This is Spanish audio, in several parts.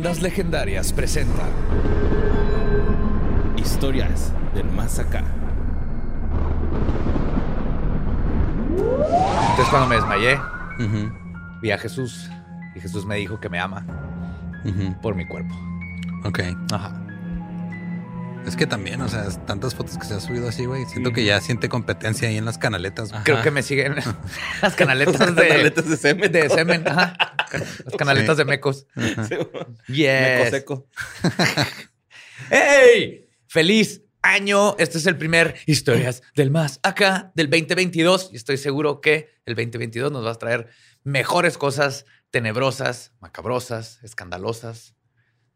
Leyendas Legendarias presenta Historias del Más Acá. Entonces cuando me desmayé, vi a Jesús y Jesús me dijo que me ama por mi cuerpo. Ok. Ajá. Es que también, o sea, tantas fotos que se ha subido así, güey. Siento que ya siente competencia ahí en las canaletas. güey. Creo que me siguen las canaletas de, canaletas de semen. de semen. Ajá. Las canaletas Sí. de mecos. Meco Yes. seco. ¡Hey! ¡Feliz año! Este es el primer Historias del Más Acá del 2022 y estoy seguro que el 2022 nos va a traer mejores cosas tenebrosas, macabrosas, escandalosas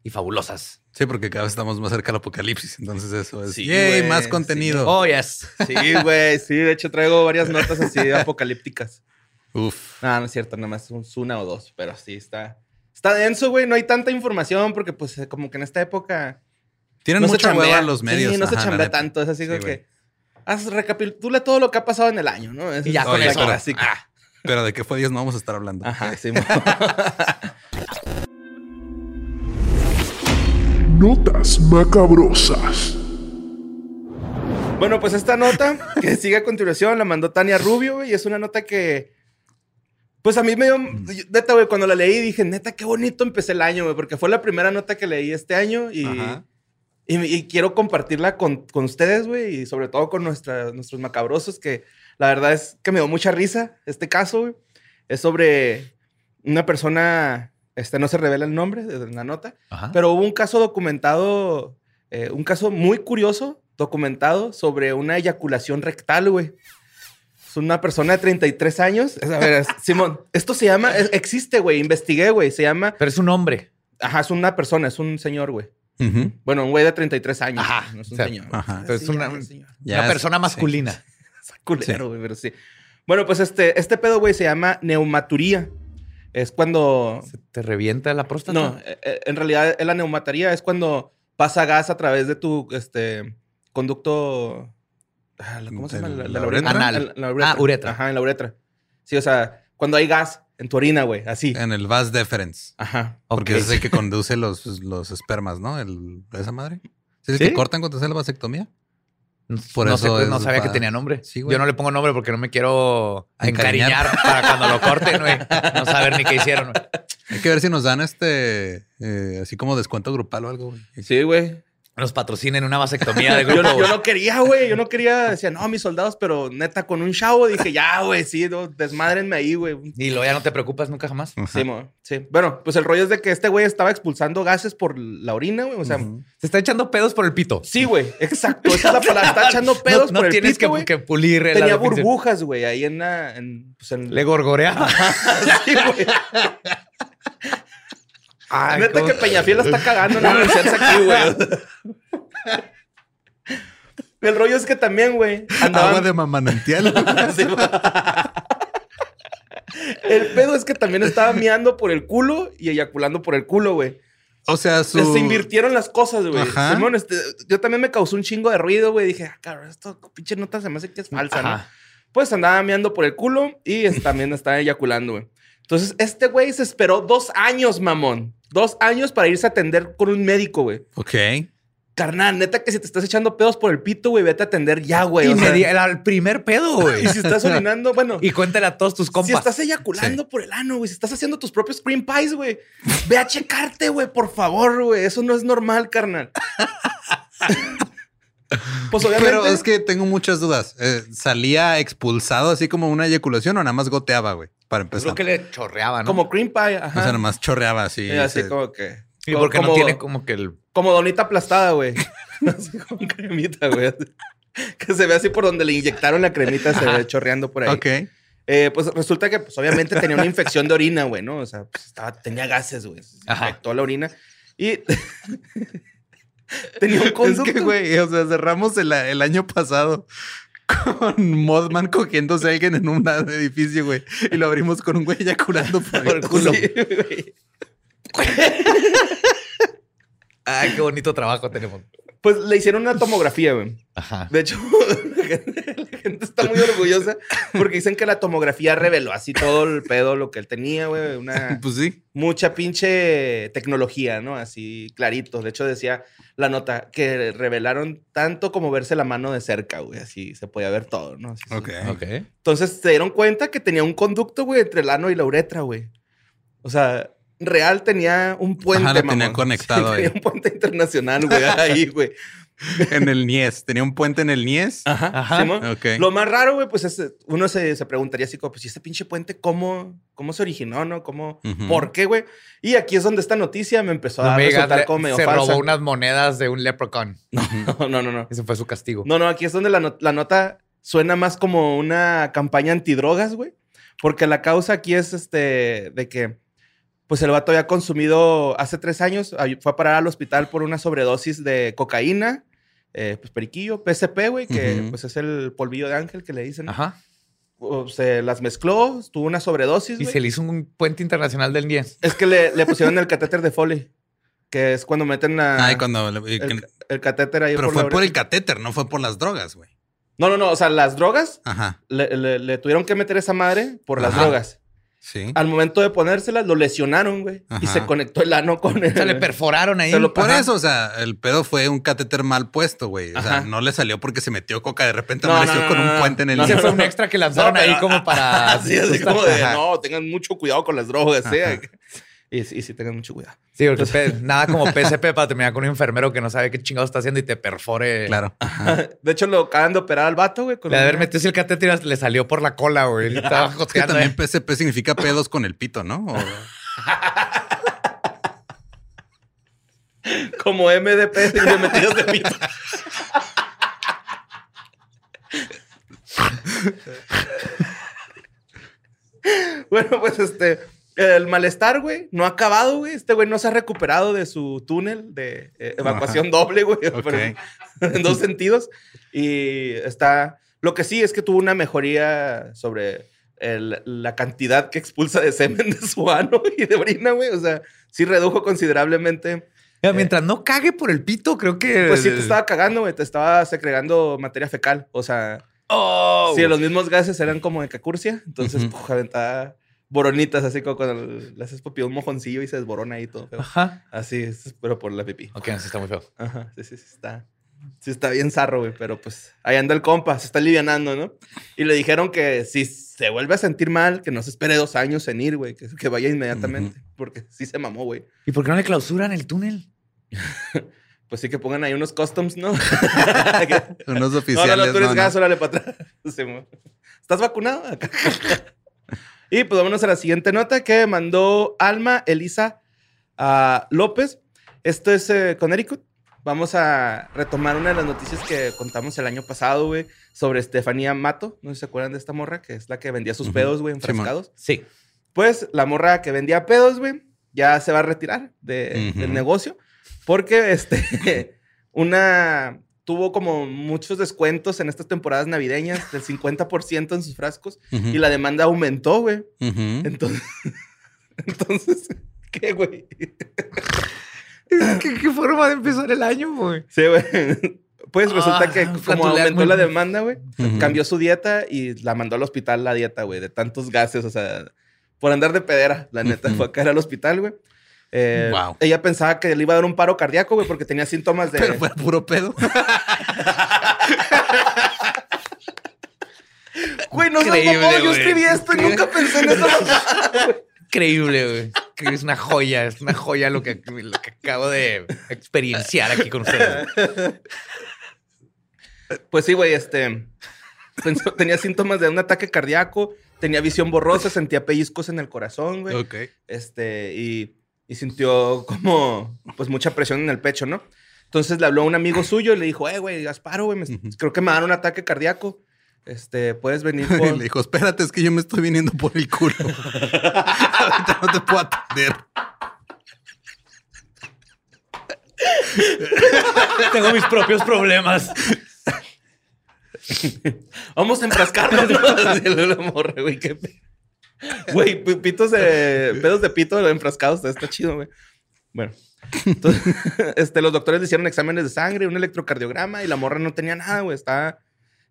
y fabulosas. Sí, porque cada vez estamos más cerca del apocalipsis. Entonces eso es. Sí, ¡Yay! Más sí. contenido. Oh, yes. Sí, güey. Sí, de hecho traigo varias notas así apocalípticas. Uf. No, no es cierto, nada más un- una o dos, pero sí está. Está denso, güey. No hay tanta información porque, pues, eh, como que en esta época. Tienen no mucha hueva los medios. Sí, no se Ajá, chambea tanto. Es así como que. Haz, recapitula todo lo que ha pasado en el año, ¿no? Y ya con la eso. clásica. Ah. Pero de qué fue Dios no vamos a estar hablando. Ajá, sí. Notas macabrosas. Bueno, pues esta nota que sigue a continuación la mandó Tania Rubio, güey, y es una nota que. Pues a mí me dio. Neta, güey, cuando la leí dije, neta, qué bonito empecé el año, güey, porque fue la primera nota que leí este año y. Ajá. Y, y quiero compartirla con, con ustedes, güey, y sobre todo con nuestra- nuestros macabrosos, que la verdad es que me dio mucha risa este caso, güey. Es sobre una persona, este no se revela el nombre de la nota, Ajá. pero hubo un caso documentado, eh, un caso muy curioso, documentado sobre una eyaculación rectal, güey. Es una persona de 33 años. Es- A ver, es- Simón, esto se llama, es- existe, güey, investigué, güey, se llama, Pero es un hombre. ajá, es una persona, es un señor, güey. Ujú. Bueno, un güey de 33 años. Ajá, No es un o sea, señor. ajá. Entonces, Sí, una- señor. Una es- persona sí. masculina. Está culero, güey, pero sí. Bueno, pues este, este pedo, güey, se llama neumaturía. Es cuando... ¿Se te revienta la próstata? No, eh, eh, en realidad la neumataría es cuando pasa gas a través de tu este, conducto... ah, ¿Cómo se llama? ¿De La, la la uretra? Anal. En la uretra. Ah, uretra. Ajá, en la uretra. Sí, o sea, cuando hay gas en tu orina, güey, así. En el vas deferens. Ajá. Porque Ok. ese es el que conduce los, los espermas, ¿no? El, esa madre. ¿Sí es el ¿Sí? que cortan cuando se hace la vasectomía? Por sé, eso no sabía que tenía nombre. Sí, güey. Yo no le pongo nombre porque no me quiero Encariñar. encariñar para cuando lo corten, güey. No saber ni qué hicieron. güey. Hay que ver si nos dan este, eh, así como descuento grupal o algo, güey. Sí, güey. Nos patrocinen una vasectomía de Yo, grupo. no- yo güey. no quería, güey. Yo no quería. Decía, no, mis soldados, pero neta, con un chavo dije, ya, güey, sí, no, desmádrenme ahí, güey. Y luego ya no te preocupas nunca jamás. Sí, mo- sí. Bueno, pues el rollo es de que este güey estaba expulsando gases por la orina, güey. O sea, Se está echando pedos por el pito. sí, güey, exacto. Esa es la palabra. Está echando pedos no, no por el tienes pito, que, güey. que pulir Tenía burbujas, güey, ahí en la... En, pues en... Le gorgorea. Sí, güey. Ay, Neta cómo- que Peñafiel la está cagando en aquí, güey. El rollo es que también, güey, andaban... Agua de mamanantial. Sí. El pedo es que también estaba miando por el culo y eyaculando por el culo, güey. o sea, su... Se invirtieron las cosas, güey. Ajá. Simón, este, yo también me causó un chingo de ruido, güey. Dije, ah, cabrón, esto pinche nota se me hace que es falsa, ¿no? Pues andaba meando por el culo y es- también estaba eyaculando, güey. Entonces, este güey se esperó dos años, mamón. Dos años para irse a atender con un médico, güey. Ok. Carnal, neta que si te estás echando pedos por el pito, güey, vete a atender ya, güey. Y o me sea, di era el primer pedo, güey. y si estás orinando, bueno. Y cuéntale a todos tus compas. Si estás eyaculando por el ano, güey, si estás haciendo tus propios cream pies, güey, ve a checarte, güey, por favor, güey. Eso no es normal, carnal. pues obviamente. Pero es que tengo muchas dudas. Eh, ¿Salía expulsado así como una eyaculación o nada más goteaba, güey? Para Es empezar. lo que le chorreaba, ¿no? Como cream pie, ajá. O sea, nada más chorreaba así. Sí, así como que. Y porque como, no tiene como que el. Como donita aplastada, güey. así como cremita, güey. que se ve así por donde le inyectaron la cremita, se ve chorreando por ahí. Ok. Eh, pues resulta que, pues obviamente tenía una infección de orina, güey, ¿no? O sea, pues estaba, tenía gases, güey. Infectó la orina. Y tenía un Es conducto. que, güey, o sea, cerramos el, el año pasado con Mothman cogiéndose a alguien en un edificio, güey. Y lo abrimos con un güey eyaculando por el culo. Sí, güey. Ay, qué bonito trabajo tenemos. Pues le hicieron una tomografía, güey. Ajá. De hecho, la gente, la gente está muy orgullosa porque dicen que la tomografía reveló así todo el pedo, lo que él tenía, güey. Una Pues sí. mucha pinche tecnología, ¿no? Así clarito. De hecho, decía la nota que revelaron tanto como verse la mano de cerca, güey. Así se podía ver todo, ¿no? Así, sí. Ok. Ok. Entonces se dieron cuenta que tenía un conducto, güey, entre el ano y la uretra, güey. O sea, real tenía un puente, Ajá, lo tenía mamón. conectado ahí. Tenía un puente internacional, güey, ahí, güey. En el Nies. Tenía un puente en el Nies. Ajá. Ajá. Lo más raro, güey, pues es, uno se, se preguntaría así como, pues, ¿y este pinche puente cómo, cómo se originó, no? ¿Cómo. ¿Por qué, güey? Y aquí es donde esta noticia me empezó No a me digas, resultar como medio se falsa. robó unas monedas de un leprechaun. No, no, no, no. Ese fue su castigo. No, no, aquí es donde la, not- la nota suena más como una campaña antidrogas, güey. Porque la causa aquí es este de que pues el vato había consumido hace tres años, fue a parar al hospital por una sobredosis de cocaína, eh, pues periquillo, PSP, güey, que pues es el polvillo de ángel que le dicen. Ajá. O se las mezcló, tuvo una sobredosis, Y se le hizo un puente internacional del 10. Es que le, le pusieron el catéter de Foley, que es cuando meten a- Ay, cuando. le- el, el catéter ahí pero por fue la por el catéter, no fue por las drogas, güey. No, no, no, o sea, las drogas Ajá. le, le- le tuvieron que meter esa madre por las Ajá. drogas. Sí. Al momento de ponérselas, lo lesionaron, güey. Y se conectó el ano con el... O sea, le perforaron ahí. Se lo- Por Ajá. eso, o sea, el pedo fue un catéter mal puesto, güey. O sea, Ajá. no le salió porque se metió coca, de repente No, amaneció no, con no, un no, puente en el no, fue un extra que lanzaron No, pero- ahí como para. Así, así como de, Ajá. no, tengan mucho cuidado con las drogas, Ajá. ¿eh? Y, y sí, tengan mucho cuidado. Sí, porque nada como PSP para terminar con un enfermero que no sabe qué chingados está haciendo y te perfore. Claro. Ajá. De hecho, lo acaban de operar al vato, güey. con de haber metido el catéter y le salió por la cola, güey. Estaba Es que también eh. PSP significa pedos con el pito, ¿no? O- Como MDP de metidos de pito. bueno, pues este... El malestar, güey, no ha acabado, güey. Este güey no se ha recuperado de su túnel de eh, evacuación doble, güey. Ok. pero en dos sentidos. Y está... Lo que sí es que tuvo una mejoría sobre el- la cantidad que expulsa de semen de su ano y de orina, güey. O sea, sí redujo considerablemente. Mira, Mientras no cague por el pito, creo que. Pues sí te estaba cagando, güey. Te estaba secregando materia fecal. O sea, Oh, sí, los mismos gases eran como de cacurcia. Entonces, Ujú. puf, aventaba boronitas, así como cuando le haces papi un mojoncillo y se desborona ahí todo. feo. Ajá. Así es, pero por la pipí. Ok, no, sí está muy feo. Ajá, sí, sí, sí está. Sí está bien zarro, güey, pero pues ahí anda el compa, se está alivianando, ¿no? Y le dijeron que si se vuelve a sentir mal, que no se espere dos años en ir, güey, que, que vaya inmediatamente, porque sí se mamó, güey. ¿Y por qué no le clausuran el túnel? Pues sí que pongan ahí unos customs, ¿no? Unos no, no, no, oficiales. tú eres no, no. gas, órale para atrás. ¿Estás vacunado? Y pues vámonos a la siguiente nota que mandó Alma Elisa ah, López. Esto es eh, Connecticut. Vamos a retomar una de las noticias que contamos el año pasado, güey, sobre Estefanía Mato. No sé si se acuerdan de esta morra, que es la que vendía sus pedos, güey, enfrascados. Sí. Pues la morra que vendía pedos, güey, ya se va a retirar de- del negocio porque este una tuvo como muchos descuentos en estas temporadas navideñas del 50% en sus frascos y la demanda aumentó, güey. Entonces entonces ¿qué, güey? ¿Qué, qué forma de empezar el año, güey? Sí, güey. Pues resulta Ah, que como aumentó muy- la demanda, güey, cambió su dieta y la mandó al hospital la dieta, güey, de tantos gases, o sea, por andar de pedera, la neta, fue a caer al hospital, güey. Eh, Wow. Ella pensaba que le iba a dar un paro cardíaco, güey, porque tenía síntomas de... Pero fue puro pedo. Güey, no Increíble, mamón, yo escribí esto y nunca pensé en eso. Increíble, güey. Es una joya, es una joya lo que, lo que acabo de experienciar aquí con ustedes. Pues sí, güey, este... pensó- tenía síntomas de un ataque cardíaco, tenía visión borrosa, sentía pellizcos en el corazón, güey. ok. Este, y, y sintió como, pues, mucha presión en el pecho, ¿no? Entonces le habló a un amigo suyo y le dijo, eh, güey, Gasparo, güey, me- creo que me dan un ataque cardíaco. Este, puedes venir Y por... le dijo, espérate, es que yo me estoy viniendo por el culo. Ahorita no te puedo atender. Tengo mis propios problemas. Vamos a enfrascarnos. ¿no? Así la morra, güey, qué pe- Güey, pi- pitos de... Pedos de pito enfrascados. Está chido, güey. Bueno. Entonces, este, los doctores le hicieron exámenes de sangre, un electrocardiograma y la morra no tenía nada, güey. Estaba,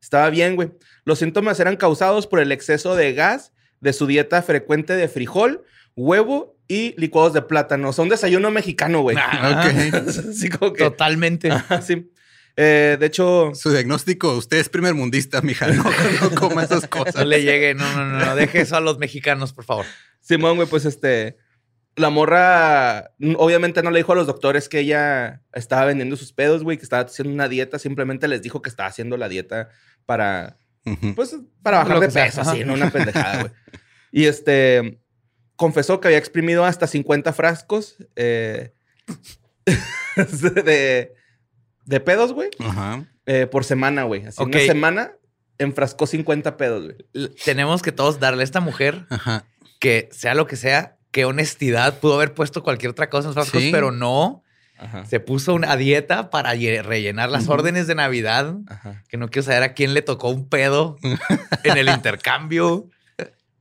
estaba bien, güey. Los síntomas eran causados por el exceso de gas de su dieta frecuente de frijol, huevo y licuados de plátano. O sea, un desayuno mexicano, güey. Ok. Así como que... Totalmente. Ajá, sí. Eh, de hecho, Su diagnóstico, usted es primer mundista, mija. No, no coma esas No cosas. le llegue, no, no, no, no, deje eso a los mexicanos, por favor. Simón, güey, pues este. La morra, obviamente no le dijo a los doctores que ella estaba vendiendo sus pedos, güey, que estaba haciendo una dieta. Simplemente les dijo que estaba haciendo la dieta para, pues, para bajar Lo de sea, peso, así, no una pendejada, güey. Y este, confesó que había exprimido hasta 50 frascos eh, de, de pedos, güey, Ajá. eh, por semana, güey. Así, Ok. una semana enfrascó 50 pedos, güey. Tenemos que todos darle a esta mujer Ajá. que sea lo que sea, qué honestidad. Pudo haber puesto cualquier otra cosa en los frascos, Sí. pero no. Ajá. Se puso una dieta para lle- rellenar las órdenes de Navidad. Ajá. Que no quiero saber a quién le tocó un pedo en el intercambio.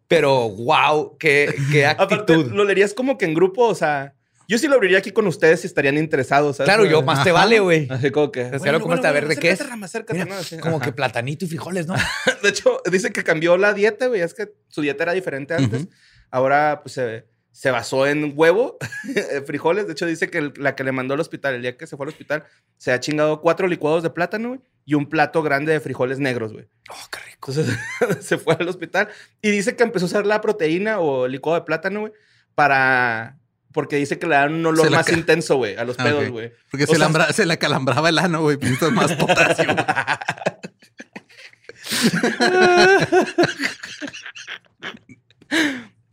Pero wow, qué, qué Aparte, actitud. lo leerías como que en grupo, o sea, yo sí lo abriría aquí con ustedes si estarían interesados. ¿sabes? Claro, yo más te vale, güey. Así como que. sea, lo comiste, a ver, ¿de qué es? acércate, Rama, acércate, Mira, ¿no? Así, Como ajá. que platanito y frijoles, ¿no? De hecho, dice que cambió la dieta, güey. Es que su dieta era diferente antes. Ahora, pues se, se basó en huevo, frijoles. De hecho, dice que el- la que le mandó al hospital, el día que se fue al hospital, se ha chingado cuatro licuados de plátano, güey, y un plato grande de frijoles negros, güey. Oh, qué rico. Entonces se fue al hospital y dice que empezó a usar la proteína o licuado de plátano, güey, para. Porque dice que le dan un olor más intenso, güey, a los Ah, pedos, güey. Porque O se, sea- le ambra- se le calambraba el ano, güey. Necesitas más potasio.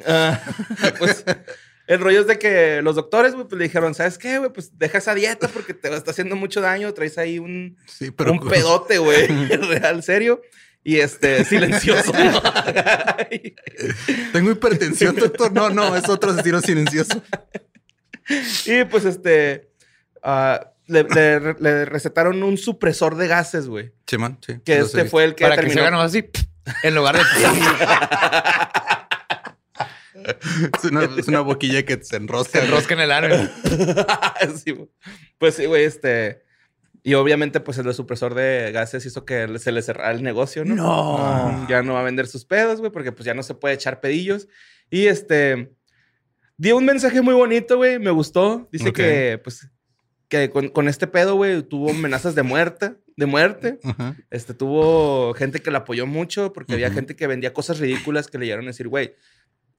Ah, pues el rollo es de que los doctores, güey, pues le dijeron, ¿sabes qué, güey? Pues deja esa dieta porque te está haciendo mucho daño. Traes ahí un, Sí, pero. un pedote, güey, real, serio. Y este, silencioso. Tengo hipertensión, doctor. No, no, es otro asesino silencioso. y pues este, ah, le, le- le recetaron un supresor de gases, güey. Chimán, sí. Que este fue el que Para que se terminó. haga nomás así, en lugar de... Es una, es una boquilla que se enrosca. se güey. enrosca en el. Sí, güey. pues sí, güey, este. Y obviamente, pues el supresor de gases hizo que se le cerrara el negocio, ¿no? No. Ya no va a vender sus pedos, güey, porque pues ya no se puede echar pedillos. Y este. Dio un mensaje muy bonito, güey. Me gustó. Dice que, pues, que con, con este pedo, güey, tuvo amenazas de muerte. De muerte. Este, tuvo gente que la apoyó mucho porque había gente que vendía cosas ridículas que le llegaron a decir, güey,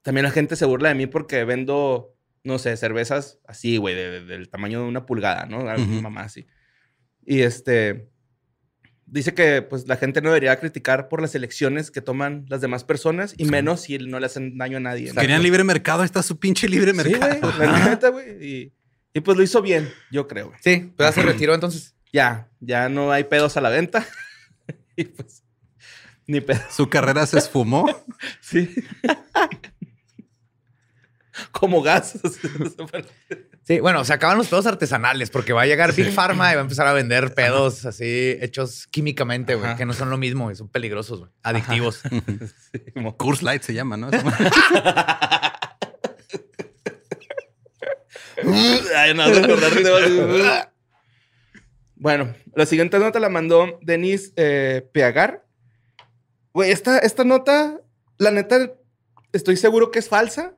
también la gente se burla de mí porque vendo, no sé, cervezas así, güey, de- de- del tamaño de una pulgada, ¿no? Mamá así. Y este, dice que pues la gente no debería criticar por las elecciones que toman las demás personas y menos si no le hacen daño a nadie. ¿no? Querían libre mercado. Ahí está su pinche libre Sí, mercado. güey, la neta, güey. Y, y pues lo hizo bien, yo creo. Sí, pero ya se retiró entonces. Ya, ya no hay pedos a la venta. y pues, ni pedos. Su carrera se esfumó. Sí. Como gas. Sí, bueno, se acaban los pedos artesanales porque va a llegar Big Pharma y va a empezar a vender pedos así hechos químicamente, güey, que no son lo mismo y son peligrosos, güey, adictivos. Curse Light se llama, ¿no? Ay, bueno, la siguiente nota la mandó Denise eh, Peagar. Güey, esta, esta nota, la neta, estoy seguro que es falsa,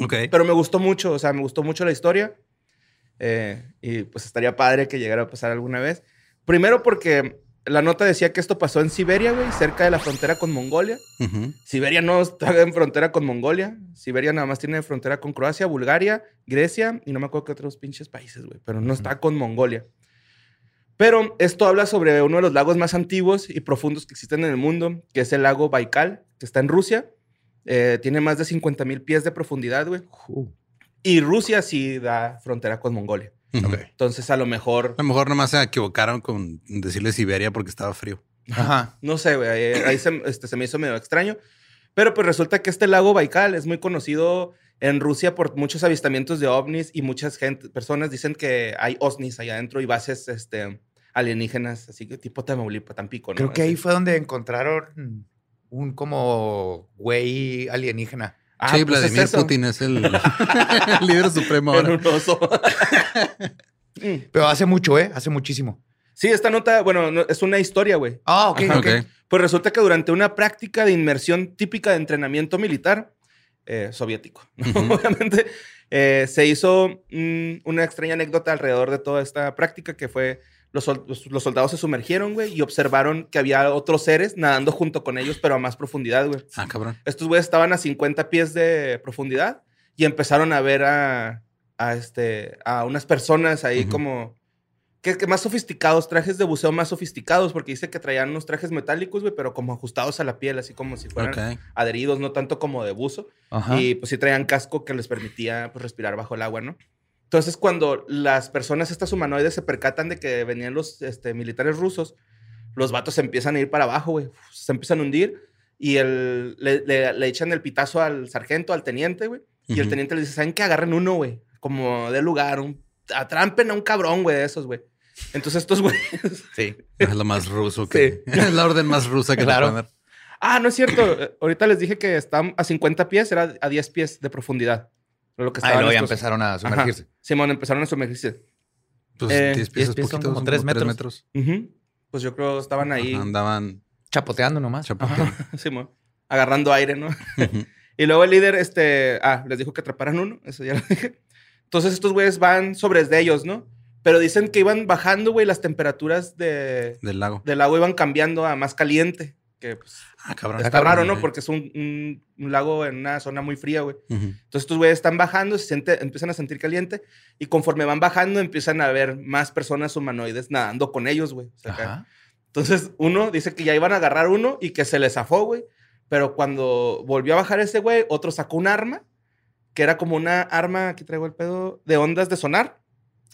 ok. pero me gustó mucho. O sea, me gustó mucho la historia. Eh, y pues estaría padre que llegara a pasar alguna vez. Primero porque la nota decía que esto pasó en Siberia, güey, cerca de la frontera con Mongolia. Siberia no está en frontera con Mongolia. Siberia nada más tiene frontera con Croacia, Bulgaria, Grecia y no me acuerdo qué otros pinches países, güey. Pero no está con Mongolia. Pero esto habla sobre uno de los lagos más antiguos y profundos que existen en el mundo, que es el lago Baikal, que está en Rusia. Eh, tiene más de 50 mil pies de profundidad, güey. Y Rusia sí da frontera con Mongolia. Ujú. Entonces, a lo mejor, A lo mejor nomás se equivocaron con decirle Siberia porque estaba frío. Ajá. no sé, güey, ahí, ahí se, este, se me hizo medio extraño. Pero pues resulta que este lago Baikal es muy conocido en Rusia por muchos avistamientos de ovnis y muchas gente, personas dicen que hay ovnis allá adentro y bases este, alienígenas, así que tipo Tamaulipas, Tampico, ¿no? Creo que ahí fue donde encontraron un como güey alienígena. Ah, sí, pues es Vladimir. Putin es el, el líder supremo En ahora. un oso. Pero hace mucho, ¿eh? Hace muchísimo. Sí, esta nota, bueno, no- es una historia, güey. Ah, ok, Ajá. ok. Ok. Pues resulta que durante una práctica de inmersión típica de entrenamiento militar eh, soviético, obviamente, eh, se hizo mm, una extraña anécdota alrededor de toda esta práctica que fue los, sol- los- soldados se sumergieron, güey, y observaron que había otros seres nadando junto con ellos, pero a más profundidad, güey. Ah, cabrón. Estos güeyes estaban a 50 pies de profundidad y empezaron a ver a, a, este, a unas personas ahí Ujú. como... Que, que más sofisticados, trajes de buceo más sofisticados, porque dice que traían unos trajes metálicos, güey, pero como ajustados a la piel, así como si fueran Ok. adheridos, no tanto como de buzo. Ajá. Y pues sí traían casco que les permitía pues, respirar bajo el agua, ¿no? Entonces, cuando las personas, estas humanoides, se percatan de que venían los este, militares rusos, los vatos se empiezan a ir para abajo, güey. Se empiezan a hundir y el, le, le- le echan el pitazo al sargento, al teniente, güey. Y el teniente le dice, ¿saben qué? Agarren uno, güey. Como de lugar, un, atrampen a un cabrón, güey, de esos, güey. Entonces estos güeyes... Sí. Es lo más ruso que. Es la orden más rusa que Claro. dar. Ah, no es cierto. Ahorita les dije que están a 50 pies, era a 10 pies de profundidad. Lo que Ah, y estaban luego ya estos- empezaron a Ajá. sumergirse. Simón, empezaron a sumergirse. Pues Eh, 10 10 pies es pies son poquito, como son tres como tres metros. metros. Ujú. Pues yo creo que estaban ahí. Ajá, andaban Chapoteando nomás. chapoteando. Simón, agarrando aire, ¿no? Ujú. Y luego el líder, este, ah, les dijo que atraparan uno, eso ya lo dije. Entonces estos güeyes van sobre de ellos, ¿no? Pero dicen que iban bajando, güey, las temperaturas de, Del lago. del agua iban cambiando a más caliente. Que pues, Ah, cabrón. está raro, ¿no? Porque es un, un- un lago en una zona muy fría, güey. Entonces estos güeyes están bajando, se siente- empiezan a sentir caliente y conforme van bajando empiezan a ver más personas humanoides nadando con ellos, güey. O sea. Entonces uno dice que ya iban a agarrar uno y que se le zafó, güey. Pero cuando volvió a bajar ese güey, otro sacó un arma, que era como una arma, aquí traigo el pedo, de ondas de sonar.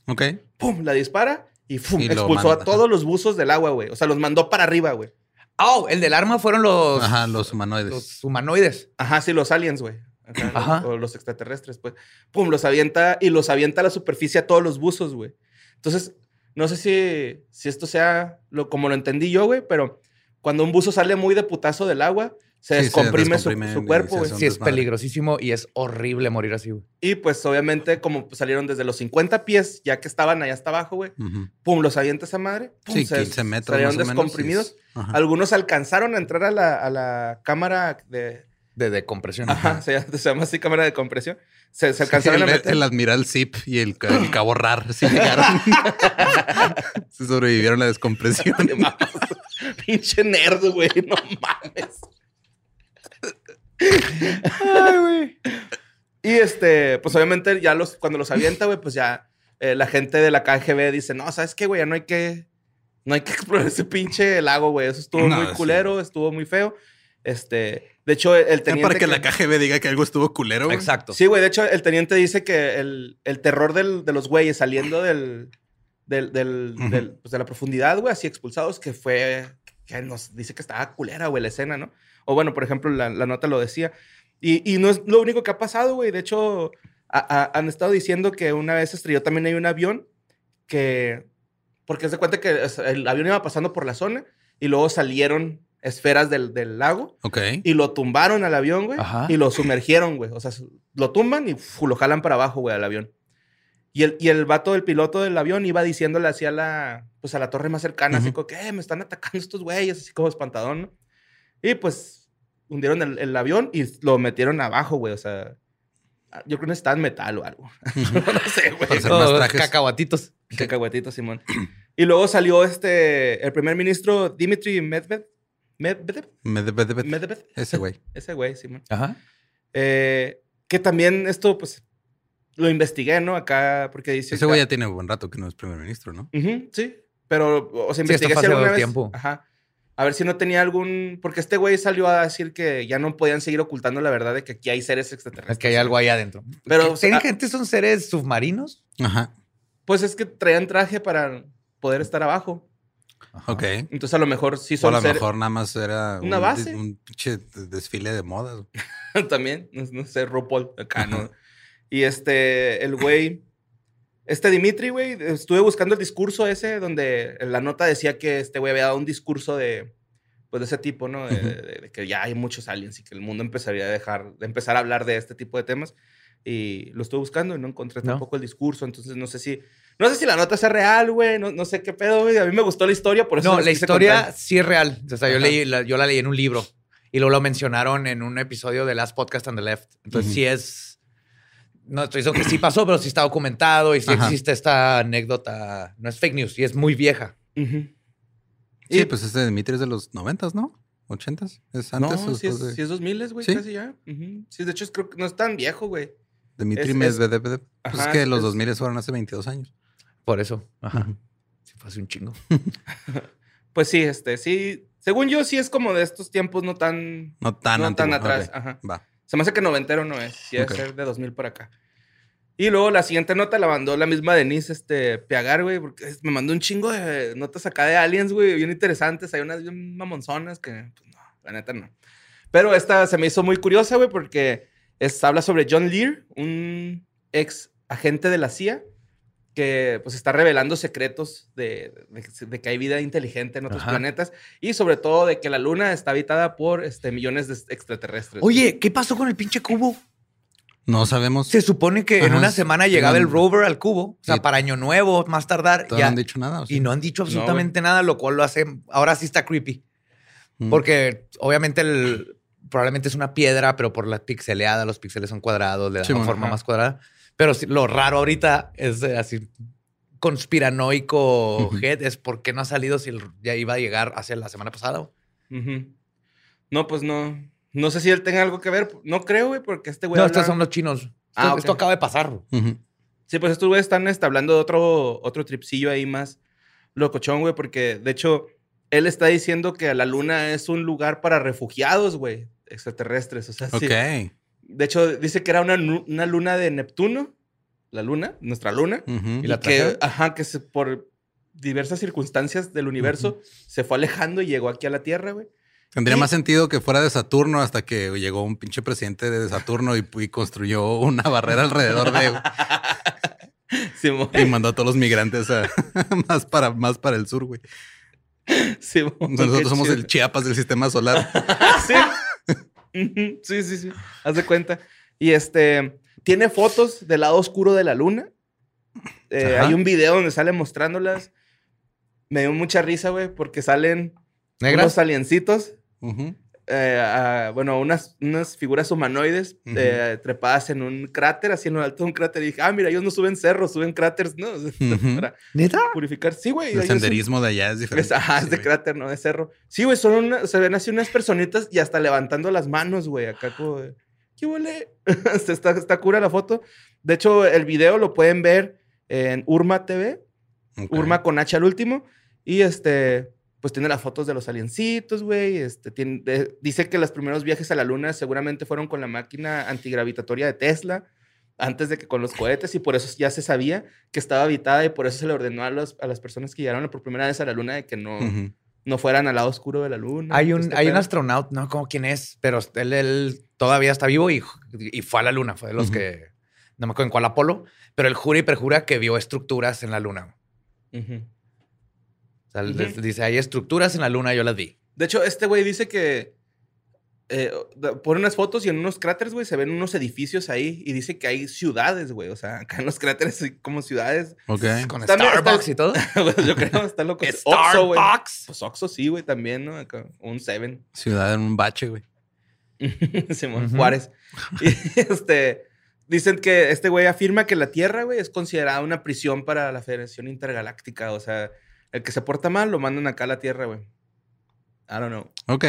Ok. ¡Pum! La dispara y ¡pum! Y lo expulsó a todos los buzos del agua, güey. O sea, los mandó para arriba, güey. Oh, el del arma fueron los, Ajá, los humanoides. los humanoides. Ajá, sí, los aliens, güey. Ajá. O los extraterrestres, pues. Pum, los avienta y los avienta a la superficie a todos los buzos, güey. Entonces, no sé si, si esto sea lo, como lo entendí yo, güey, pero cuando un buzo sale muy de putazo del agua, se Sí, se descomprime, su- cuerpo, se güey. Sí, es desmadre. peligrosísimo y es horrible morir así, güey. Y pues, obviamente, como salieron desde los 50 pies, ya que estaban allá hasta abajo, güey, pum, los avienta esa madre. Pum, Sí, se- 15 metros. Salieron menos, descomprimidos. es-. Algunos alcanzaron a entrar a la, a la cámara de. De decompresión. Ajá, se llama, se llama así cámara de compresión. Se, se Sí, alcanzaron el, a meter. el admiral Zip y el, el cabo Rar sí llegaron. Se sobrevivieron a la descompresión. Pinche nerd, güey. No mames. Y este, pues obviamente ya los, cuando los avienta, güey, pues ya eh, la gente de la KGB dice, no, ¿sabes qué, güey? Ya no hay que, no hay que explorar ese pinche lago, güey. Eso estuvo No, muy sí. culero, estuvo muy feo. Este, de hecho, el teniente... para que la KGB diga que algo estuvo culero. güey. Exacto. Sí, güey. De hecho, el teniente dice que el, el terror del- de los güeyes saliendo del, del, del- Ujú. del- pues, de la profundidad, güey, así expulsados, que fue. que nos dice que estaba culera, güey, la escena, ¿no? O bueno, por ejemplo, la, la nota lo decía. Y, y no es lo único que ha pasado, güey. De hecho, a- a- han estado diciendo que una vez estrelló también hay un avión que. Porque se cuenta que el avión iba pasando por la zona y luego salieron esferas del, del lago Ok. y lo tumbaron al avión, güey. Ajá. Y lo sumergieron, güey. O sea, lo tumban y fu, lo jalan para abajo, güey, al avión. Y el, y el vato del piloto del avión iba diciéndole así a la, pues a la torre más cercana, así como que "Eh, me están atacando estos güeyes, así como espantadón, ¿no? Y pues hundieron el, el avión y lo metieron abajo, güey. O sea, yo creo que necesitaban metal o algo. no sé, güey. Trajes. cacahuatitos. Cacahuetito, Simón. Y luego salió este, el primer ministro Dimitri Medvedev. Medvedev. Medvedev. Medvedev. Ese güey. Ese güey, Simón. Ajá. Eh, que también esto, pues, lo investigué, ¿no? Acá, porque dice... Ese güey ya tiene buen rato que no es primer ministro, ¿no? Ujú, sí, pero, o sea, Sí, investigué fue si hace alguna vez... tiempo. Ajá. A ver si no tenía algún... Porque este güey salió a decir que ya no podían seguir ocultando la verdad de que aquí hay seres extraterrestres. Es que hay algo ahí adentro. Pero, sea, técnicamente son seres submarinos. Ajá. Pues es que traían traje para poder estar abajo. Ok. Entonces a lo mejor sí O a son lo ser- mejor nada más era Una un, base. un pinche desfile de modas. también, no, no sé, RuPaul acá, ¿no? Y este, el güey, este Dimitri, güey, estuve buscando el discurso ese donde la nota decía que este güey había dado un discurso de, pues de ese tipo, ¿no? De, Ujú. de- de que ya hay muchos aliens y que el mundo empezaría a dejar, de empezar a hablar de este tipo de temas. Y lo estuve buscando y no encontré No. tampoco el discurso, entonces no sé si, no sé si la nota sea real, güey, no, no sé qué pedo, güey. A mí me gustó la historia, por eso No, la historia contar. sí es real. O sea, yo, leí, la, yo la leí en un libro y luego lo mencionaron en un episodio de Last Podcast on the Left. Entonces sí es... No estoy diciendo que sí pasó, pero sí está documentado y sí Ajá. existe esta anécdota. No es fake news y es muy vieja. Sí, Y- pues este Dimitri es de los noventas, ¿no? ¿Ochentas? ¿Es antes o sí es, de sí es 2000, güey, ¿Sí? casi ya. Sí, de hecho, es, creo que no es tan viejo, güey. Dimitri es- es- Medvedev? Pues Ajá, es que es- los es- 2000 fueron hace 22 años. Por eso. Ajá. Sí, fue hace un chingo. Pues sí, este, sí. Según yo, sí es como de estos tiempos no tan. No tan no tan atrás. Ajá. Va. Se me hace que noventero no es. Sí, debe Ok. ser de 2000 por acá. Y luego la siguiente nota la mandó la misma Denise este, Piagar, güey, porque me mandó un chingo de notas acá de aliens, güey, bien interesantes. Hay unas bien mamonzonas que, pues no, la neta no. Pero esta se me hizo muy curiosa, güey, porque es, habla sobre John Lear, un ex agente de la CIA que pues está revelando secretos de, de- de que hay vida inteligente en otros Ajá. planetas y sobre todo de que la luna está habitada por este, millones de extraterrestres. Oye, ¿qué pasó con el pinche cubo? No sabemos. Se supone que en una semana llegaba el rover al cubo. O sea, Sí. para Año Nuevo, más tardar. Todavía ya- no han dicho nada. Y no han dicho No, absolutamente nada, lo cual lo hace. Ahora sí está creepy. Mm. Porque obviamente el, probablemente es una piedra, pero por la pixeleada, los píxeles son cuadrados, le dan Sí, una bueno, forma ajá. más cuadrada. Pero lo raro ahorita es así conspiranoico head es por qué no ha salido si ya iba a llegar hacia la semana pasada. No, pues no. No sé si él tenga algo que ver. No creo, güey, porque este güey. no, habla- estos son los chinos. Esto, Ah, esto acaba de pasar. Sí, pues estos güeyes están este, hablando de otro, otro tripsillo ahí más locochón, güey, porque de hecho él está diciendo que la luna es un lugar para refugiados, güey, extraterrestres. O sea, sí. De hecho, dice que era una, una luna de Neptuno, la luna, nuestra luna. ¿Y la que, ajá, que se- por diversas circunstancias del universo se fue alejando y llegó aquí a la Tierra, güey. Tendría más sentido que fuera de Saturno hasta que llegó un pinche presidente de Saturno y, y construyó una barrera alrededor de Simón. y mandó a todos los migrantes a- más para más para el sur, güey. Simón, qué Nosotros somos chido. el Chiapas del sistema solar. sí. Sí, sí, sí. Haz de cuenta. Y este tiene fotos del lado oscuro de la luna. Eh, hay un video donde sale mostrándolas. Me dio mucha risa, güey, porque salen ¿Negras? unos aliencitos. Eh, bueno, unas, unas figuras humanoides eh, trepadas en un cráter, así en lo alto de un cráter. Y dije, ah, mira, ellos no suben cerros, suben cráteres, ¿no? Para ¿Neta? purificar. Sí, güey. El son- senderismo de allá es diferente. es, ajá, es de cráter, no de cerro. Sí, güey, son una- se ven así unas personitas y hasta levantando las manos, güey, acá como de, ¿qué huele? está, está cura la foto. De hecho, el video lo pueden ver en Urma TV. Urma con H al último, y este, pues tiene las fotos de los aliencitos, güey, este, tiene, de- dice que los primeros viajes a la luna seguramente fueron con la máquina antigravitatoria de Tesla, antes de que con los cohetes, y por eso ya se sabía que estaba habitada y por eso se le ordenó a, los- a las personas que llegaron por primera vez a la luna de que no, no fueran al lado oscuro de la luna. Hay un, este hay un astronauta, no como quién es, pero él, él todavía está vivo y, y fue a la luna. Fue de los que, no me acuerdo en cuál Apolo, pero él jura y perjura que vio estructuras en la luna. Ujú. O sea, dice, hay estructuras en la luna, yo las vi. De hecho, este güey dice que eh, pone unas fotos y en unos cráteres, güey, se ven unos edificios ahí y dice que hay ciudades, güey. O sea, acá en los cráteres hay como ciudades. Ok. Con Está- Starbucks está- y todo. Pues Yo creo, está loco. Starbucks. Pues Oxxo sí, güey, también, ¿no? Acá, un Seven. Ciudad en un bache, güey. Simón Ujú. Juárez. Y este, dicen que este güey afirma que la Tierra, güey, es considerada una prisión para la Federación Intergaláctica. O sea, el que se porta mal lo mandan acá a la Tierra, güey. I don't know. Ok.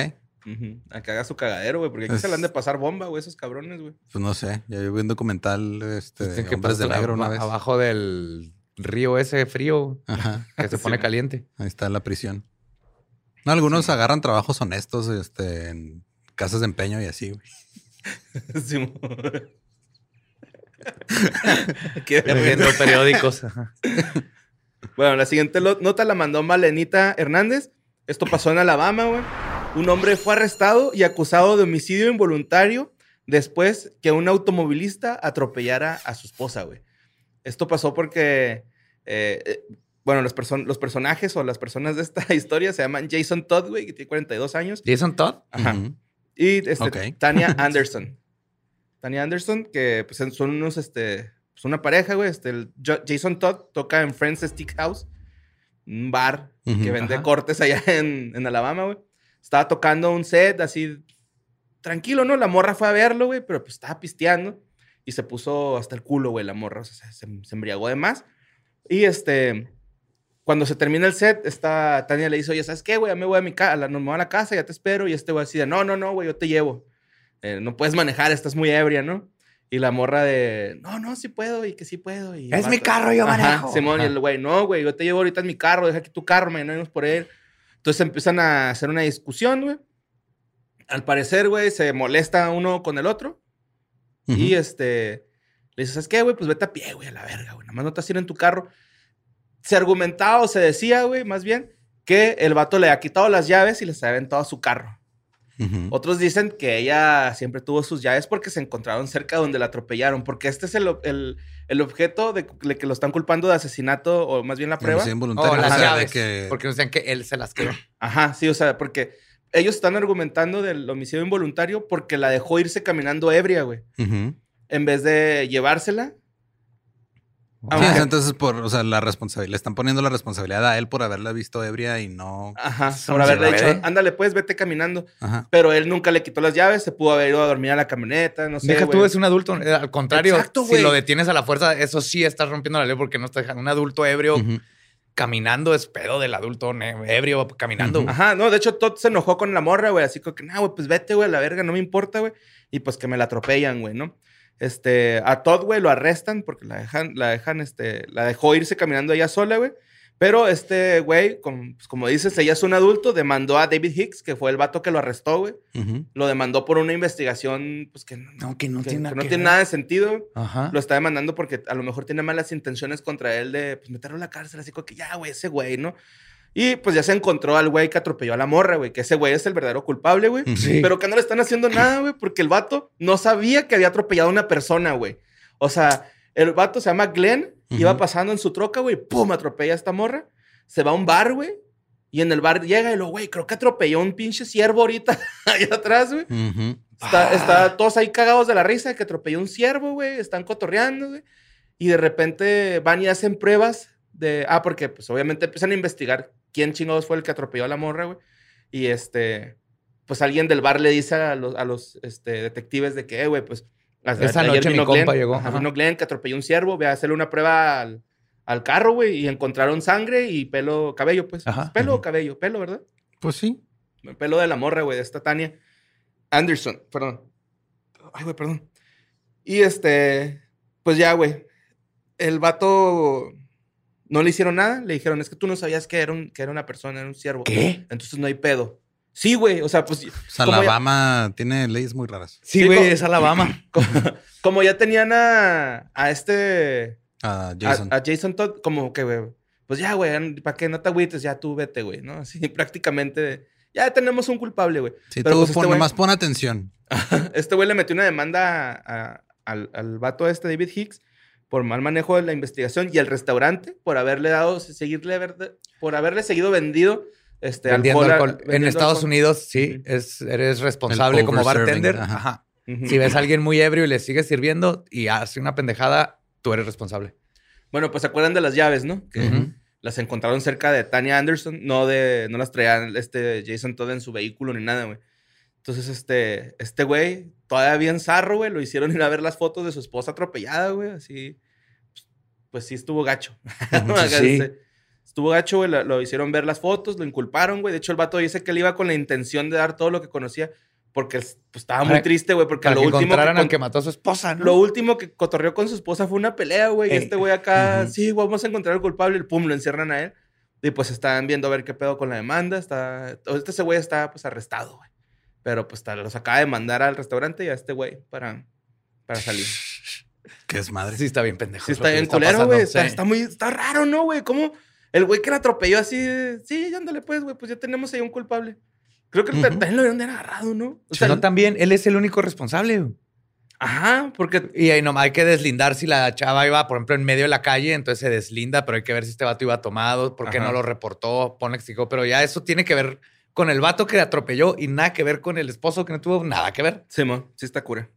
A que haga su cagadero, güey, porque aquí Es- se le han de pasar bomba, güey, esos cabrones, güey. Pues no sé. Ya vi un documental este, de que Hombres de Negro una vez. Abajo del río ese frío Ajá. que se pone Sí. caliente. Ahí está la prisión. No, algunos agarran trabajos honestos este, en casas de empeño y así, güey. Qué Vendiendo periódicos. Ajá. Bueno, la siguiente nota la mandó Malenita Hernández. Esto pasó en Alabama, güey. Un hombre fue arrestado y acusado de homicidio involuntario después que un automovilista atropellara a su esposa, güey. Esto pasó porque, eh, eh, bueno, los, person- los personajes o las personas de esta historia se llaman Jason Todd, güey, que tiene 42 años. Jason Todd. Ajá. Y este. Tania Anderson. Tania Anderson, que pues, son unos, este, pues una pareja, güey. Este, el Jason Todd toca en Friends Stick House, un bar que vende Ajá. cortes allá en, en Alabama, güey. Estaba tocando un set así, tranquilo, ¿no? La morra fue a verlo, güey, pero pues estaba pisteando y se puso hasta el culo, güey, la morra. O sea, se, se embriagó de más. Y este, cuando se termina el set, esta Tania le dice, oye, ¿sabes qué, güey? Ya me voy a mi casa, me voy a la casa, ya te espero. Y este güey así de, no, no, no, güey, yo te llevo. Eh, no puedes manejar, estás muy ebria, ¿no? Y la morra de, no, no, sí puedo y que sí puedo. Y Es mi carro, yo Ajá, manejo. Simón, y Ajá. el güey, no, güey, yo te llevo ahorita en mi carro, deja aquí tu carro, me no por él. Entonces empiezan a hacer una discusión, güey. Al parecer, güey, se molesta uno con el otro. Y este, le dices, ¿sabes qué, güey? Pues vete a pie, güey, a la verga, güey. Nada más no te a ir en tu carro. Se argumentaba o se decía, güey, más bien, que el vato le ha quitado las llaves y les ha aventado a su carro. Otros dicen que ella siempre tuvo sus llaves porque se encontraron cerca donde la atropellaron. Porque este es el, el- el objeto de, de que lo están culpando de asesinato, o más bien la prueba. Homicidio involuntario, o las llaves. que- Porque decían que él se las quedó. Ajá, sí, o sea, porque ellos están argumentando del homicidio involuntario porque la dejó irse caminando ebria, güey. En vez de llevársela. Aunque- entonces por, o sea, la responsabilidad, le están poniendo la responsabilidad a él por haberla visto ebria y no. Ajá, por no haberle dicho, ándale, pues, vete caminando. Ajá. Pero él nunca le quitó las llaves, se pudo haber ido a dormir a la camioneta, no sé. Deja güey. tú, es un adulto. eh, Al contrario, Exacto, si lo detienes a la fuerza, eso sí estás rompiendo la ley porque no estás dejando un adulto ebrio caminando. Es pedo del adulto ebrio caminando. Ajá, no, de hecho, Todd se enojó con la morra, güey, así como que, nah, güey, pues vete, güey, a la verga, no me importa, güey. Y pues que me la atropellan, güey, ¿no? Este, a Todd, güey, lo arrestan porque la dejan, la dejan, este, la dejó irse caminando ella sola, güey. Pero este güey, como, pues, como dices, ella es un adulto, demandó a David Hicks, que fue el vato que lo arrestó, güey. Lo demandó por una investigación, pues que no, que no que- tiene nada que no tiene nada de sentido. Ajá. Lo está demandando porque a lo mejor tiene malas intenciones contra él de pues, meterlo a la cárcel, así como que ya, güey, ese güey, ¿no? Y pues ya se encontró al güey que atropelló a la morra, güey, que ese güey es el verdadero culpable, güey. Sí. Pero que no le están haciendo nada, güey, porque el vato no sabía que había atropellado a una persona, güey. O sea, el vato se llama Glenn, iba Ujú. pasando en su troca, güey, pum, atropella a esta morra, se va a un bar, güey, y en el bar llega y lo, güey, creo que atropelló a un pinche ciervo ahorita allá atrás, güey. Está, Ah. está todos ahí cagados de la risa de que atropelló un ciervo, güey. Están cotorreando, güey. Y de repente van y hacen pruebas de. Ah, porque pues obviamente empiezan a investigar quién chingados fue el que atropelló a la morra, güey. Y este. Pues alguien del bar le dice a los, a los este, detectives de que, eh, güey, pues. Esa noche mi compa Glenn, llegó, ajá, vino Glenn que atropelló un ciervo. Ve a hacerle una prueba al, al carro, güey. Y encontraron sangre y pelo, cabello, pues. Ajá. Pelo o cabello, pelo, ¿verdad? Pues sí. El pelo de la morra, güey, de esta Tania Anderson, perdón. Ay, güey, perdón. Y este, pues ya, güey. El vato no le hicieron nada. Le dijeron, es que tú no sabías que era, un, que era una persona, era un siervo. ¿Qué? Entonces no hay pedo. Sí, güey. O sea, pues. Ya- Alabama tiene leyes muy raras. Sí, Sí, güey, como- es Alabama. Como, como ya tenían a, a este. A- Jason. A, Jason Todd, como que, güey. Pues ya, güey, ¿para qué no te agüites? Ya tú vete, güey, ¿no? Así prácticamente. Ya tenemos un culpable, güey. sí, pero tú pues este pon, nomás pon atención. Este güey le metió una demanda a- a- al, al vato este, David Hicks, por mal manejo de la investigación y al restaurante por haberle dado, seguirle, haber- por haberle seguido vendido este, Vendiendo alcohol alcohol. En vendiendo Estados alcohol. Unidos, sí, es, eres responsable El como bartender. ajá. Ajá. Ujú. Si ves a alguien muy ebrio y le sigues sirviendo y hace una pendejada, tú eres responsable. Bueno, pues se acuerdan de las llaves, ¿no? Que Ujú. las encontraron cerca de Tania Anderson, no de, no las traía este Jason Todd en su vehículo ni nada, güey. Entonces, este, este güey, todavía bien zarro, güey, lo hicieron ir a ver las fotos de su esposa atropellada, güey, así, pues, pues sí estuvo gacho. Sí. este, Estuvo gacho, güey, lo, lo hicieron ver las fotos, lo inculparon, güey. De hecho, el vato dice que él iba con la intención de dar todo lo que conocía, porque pues, estaba muy triste, güey, porque Para lo que último que, con- que mató a su esposa, ¿no? lo último que cotorreó con su esposa fue una pelea, güey. Y Ey. este güey acá, Ujú. sí, güey, vamos a encontrar al culpable, y pum, lo encierran a él. Y pues están viendo a ver qué pedo con la demanda. Está, ese güey está pues arrestado, güey. Pero pues los acaba de mandar al restaurante y a este güey para, para salir. Que es madre. Sí, está bien pendejo. Sí, está bien culero, güey. Está, Sí. está muy, está raro, ¿no, güey? ¿Cómo el güey que la atropelló así, sí, ándale pues, güey, pues ya tenemos ahí un culpable. Creo que Ujú. también lo habían de agarrado, ¿no? O sea, no, también, él es el único responsable. güey. ajá, porque Y ahí nomás hay que deslindar si la chava iba, por ejemplo, en medio de la calle, entonces se deslinda, pero hay que ver si este vato iba tomado, por qué Ajá. no lo reportó, pone dijo, pero ya eso tiene que ver con el vato que atropelló y nada que ver con el esposo que no tuvo nada que ver. Simón, sí está cura.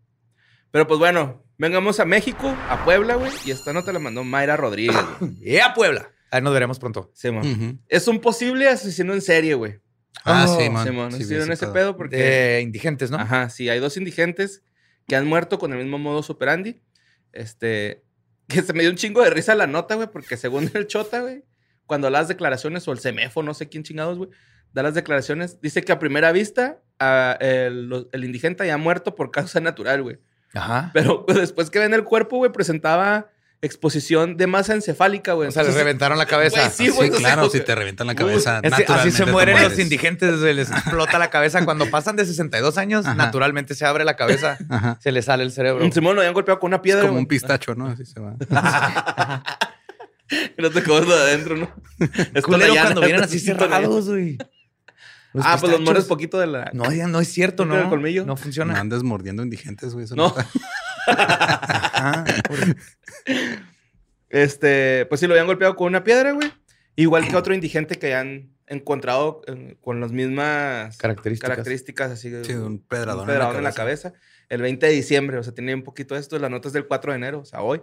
Pero pues bueno, vengamos a México, a Puebla, güey, y esta nota la mandó Mayra Rodríguez, güey. Y a Puebla. Ahí nos veremos pronto. Simón. Es un posible asesino en serie, güey. Ah, Oh, sí, man. Simón, Sí, vi ¿hicieron ese pedo. Porque... De indigentes, ¿no? Ajá, sí, hay dos indigentes que han muerto con el mismo modo operandi. Este, que se me dio un chingo de risa la nota, güey, porque según el Chota, güey, cuando las declaraciones, o el CEMEFO, no sé quién chingados, güey, da las declaraciones, dice que a primera vista el, indigente ya ha muerto por causa natural, güey. Ajá. Pero pues, después que ven el cuerpo, güey, presentaba exposición de masa encefálica, güey. O sea, les Entonces, reventaron la cabeza. Güey, sí, Sí, güey, o sea, claro, si te revientan la cabeza. Así se mueren los indigentes, se les explota la cabeza. Cuando pasan de 62 años, Ajá. naturalmente se abre la cabeza, Ajá. se le sale el cerebro. Un Simón lo habían golpeado con una Es piedra. como güey. un pistacho, ¿no? Así se va. No te comes lo de adentro, ¿no? Es cuando vienen así sí, cerrados, güey. Los Ah, pues los mueres poquito de la. No, ya no es cierto, ¿No ¿no? el colmillo? No No funciona. andes mordiendo indigentes, güey. eso No. está- Ajá. Este, pues sí, lo habían golpeado con una piedra, güey. Igual que otro indigente que han encontrado eh, con las mismas Características. características, así Sí, un pedradón, un pedradón en, la cabeza. El 20 de diciembre, o sea, tenía un poquito de esto. La nota es del 4 de enero, o sea, hoy.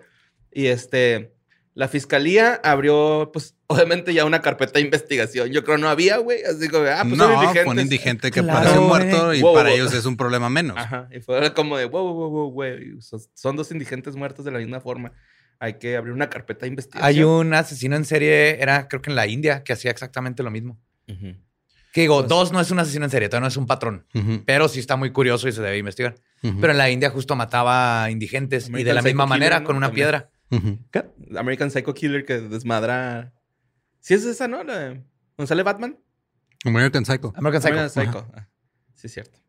Y este, la fiscalía abrió, pues, obviamente ya una carpeta de investigación. Yo creo no había, güey. Así como, ah, pues son no, indigentes. fue un indigente que Claro, parece muerto y Wow, para wow. ellos es un problema menos. Ajá. Y fue como de, wow, wow, wow, güey. Son, son dos indigentes muertos de la misma forma. Hay que abrir una carpeta de investigación. Hay un asesino en serie, era creo que en la India, que hacía exactamente lo mismo. Ujú. Que digo, Pues- dos no es un asesino en serie, todavía no es un patrón, Ujú, pero sí está muy curioso y se debe investigar. ujú, Pero en la India justo mataba indigentes y de la misma manera, con una También. piedra. American Psycho Killer que desmadra. Sí, es esa, ¿no? La de- ¿Dónde sale Batman? American Psycho. American Psycho. American Psycho. Ah, sí, es cierto.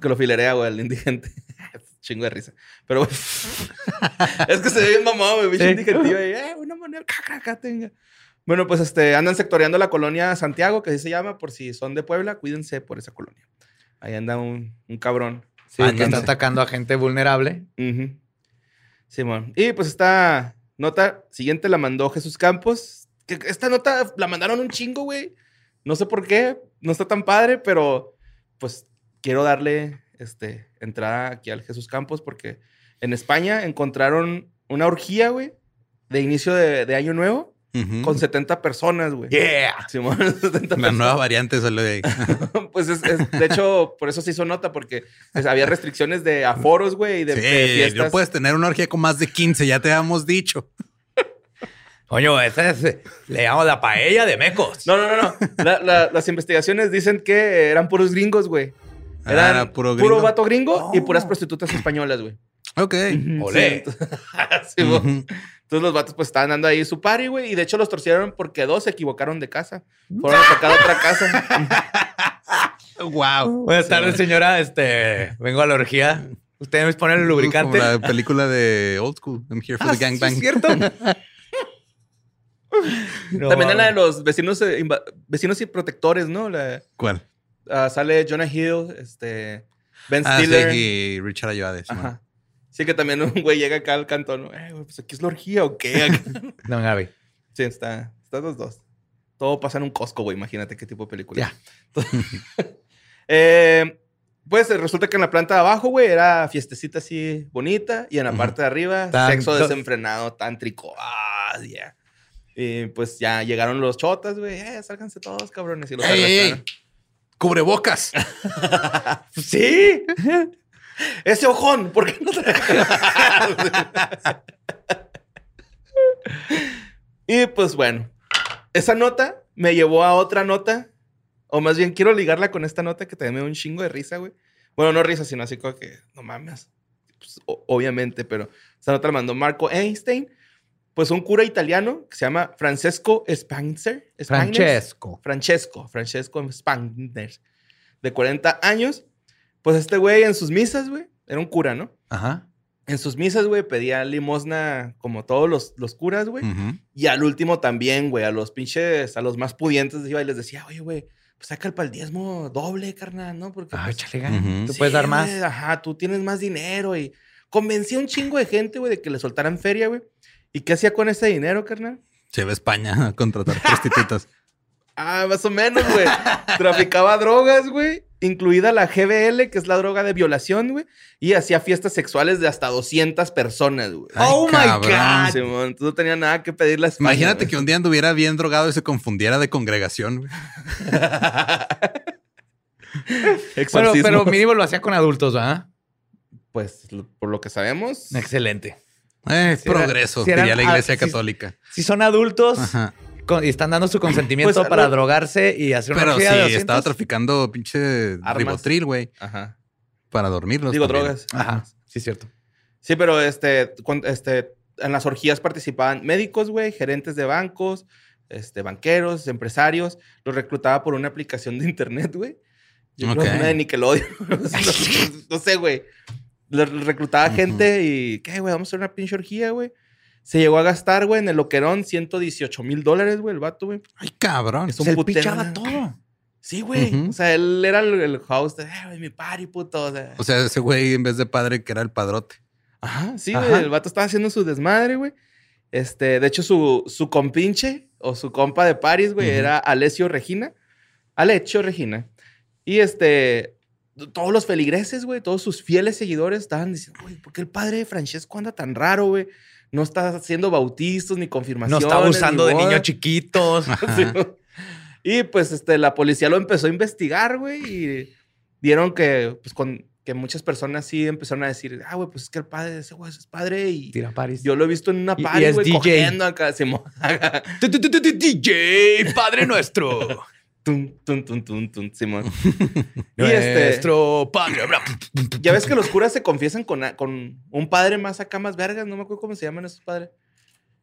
Que lo filerea, güey, el indigente. Chingo de risa. Pero, güey. es que se ve bien mamado, güey. Bicho ahí. Eh, una moneda. Caca, caca, tenga. Bueno, pues este, andan sectoreando la colonia Santiago, que así se llama, por si son de Puebla, cuídense por esa colonia. Ahí anda un, un cabrón. Sí, que Ándale. está atacando a gente vulnerable. Ujú. Simón. Y pues esta nota siguiente la mandó Jesús Campos. Que esta nota la mandaron un chingo, güey. No sé por qué. No está tan padre, pero pues quiero darle este, entrada aquí al Jesús Campos porque en España encontraron una orgía, güey, de inicio de, de año nuevo Con 70 personas, güey. Yeah. Simón, 70 La personas. nueva variante salió de ahí. Pues es, es- de hecho, por eso se hizo nota, porque pues, había restricciones de aforos, güey, y de, de Sí, fiestas. no puedes tener una orgía con más de 15, ya te habíamos dicho. Coño, esa es, le llamamos la paella de mecos. No, no, no, no. La- la- las investigaciones dicen que eran puros gringos, güey. Ah, Eran era puro puro, gringo. vato gringo y Oh. puras prostitutas españolas, güey. Ok. Olé. Sí, entonces, sí. Ujú. Entonces los vatos pues estaban dando ahí su party, güey. Y de hecho los torcieron porque dos se equivocaron de casa. Fueron a sacar otra casa. Wow. Buenas tardes, señora. Este, vengo a la orgía. ¿Usted me pone el lubricante? Como la película de Old School. I'm here for Ah, the sí, gangbang. es cierto. No, También en la de los vecinos, eh, vecinos y protectores, ¿no? La- ¿Cuál? ah, sale Jonah Hill, este, Ben Ah, sí, Stiller. y Richard Ayoade. sí, Ajá. Sí, que también un güey llega acá al cantón. Eh, güey, pues aquí es la orgía o qué. No, Gaby. sí, está. Están los dos. Todo pasa en un Costco, güey. Imagínate qué tipo de película. Ya. Eh, pues resulta que en la planta de abajo, güey, era fiestecita así bonita. Y en la parte de arriba, sexo desenfrenado, tántrico. Ah, yeah. Y pues ya llegaron los chotas, güey. Eh, sálganse todos, cabrones. Y los ¡Ey, ey. ¡Cubrebocas! Sí. Ese ojón, ¿por qué no te Y pues bueno, esa nota me llevó a otra nota, o más bien quiero ligarla con esta nota que también me da un chingo de risa, güey. Bueno, no risa, sino así como que, no mames. Pues, obviamente, pero esta nota la mandó Marco Einstein, pues un cura italiano que se llama Francesco Spanzer. Francesco. Francesco, Francesco Spangner, de 40 años. Pues este güey en sus misas, güey, era un cura, ¿no? Ajá. En sus misas, güey, pedía limosna como todos los, los curas, güey. Y al último también, güey, a los pinches, a los más pudientes iba y les decía, oye, güey, pues saca el pal diezmo doble, carnal, ¿no? Porque Ah, pues, échale. Tú sí, puedes dar más. ajá, tú tienes más dinero y convencía a un chingo de gente, güey, de que le soltaran feria, güey. ¿Y qué hacía con ese dinero, carnal? Se va a España a contratar prostitutas. Ah, más o menos, güey. Traficaba drogas, güey. Incluida la GBL, que es la droga de violación, güey. Y hacía fiestas sexuales de hasta 200 personas, güey. Oh my cabrón. God. Entonces no tenía nada que pedirle a España, Imagínate güey. que un día anduviera bien drogado y se confundiera de congregación. güey. Bueno, pero mínimo lo hacía con adultos, ¿verdad? Pues, lo- por lo que sabemos. Excelente. Eh, Si era- progreso, si eran- diría la ah, iglesia si- católica. Si son adultos Ajá. Con- y están dando su consentimiento Pues, para lo- drogarse y hacer una Pero sí, de 200, estaba traficando pinche Armas. ribotril, güey, Ajá. para dormirlos. Digo, también. drogas. Ajá, sí, es cierto. Sí, pero este, este, en las orgías participaban médicos, güey, gerentes de bancos, este, banqueros, empresarios. Los reclutaba por una aplicación de internet, güey. Yo creo Ok. que una de Nickelodeon. no, sé, güey. Los reclutaba gente y, ¿qué, güey? Vamos a hacer una pinche orgía, güey. Se llegó a gastar, güey, en el loquerón 118 mil dólares, güey, el vato, güey. Ay, cabrón. Es un Se pichaba todo. Sí, güey. O sea, él era el, el host de, "Eh, güey, mi party, puto. O sea, O sea, ese güey en vez de padre que era el padrote. Ajá, sí, Ajá. güey. El vato estaba haciendo su desmadre, güey. Este, de hecho, su, su compinche o su compa de París, güey, era Alessio Regina. Alessio Regina. Y este, todos los feligreses, güey, todos sus fieles seguidores estaban diciendo, güey, ¿por qué el padre de Francesco anda tan raro, güey? No está haciendo bautizos ni No confirmaciones. está abusando de bodas". niños chiquitos. Sí. Y pues este, la policía lo empezó a investigar, güey, y vieron que, pues, con, que muchas personas sí empezaron a decir, ah, güey, pues es que el padre de ese güey es padre y Tira Paris. yo lo he visto en una party, es güey, DJ. cogiendo acá. DJ, Padre nuestro. Tun, tun, tun, tun, tun, Simón. y este, Nuestro Padre. ya ves que los curas se confiesan con, con un padre más acá, más vergas. No me acuerdo cómo se llaman esos padres.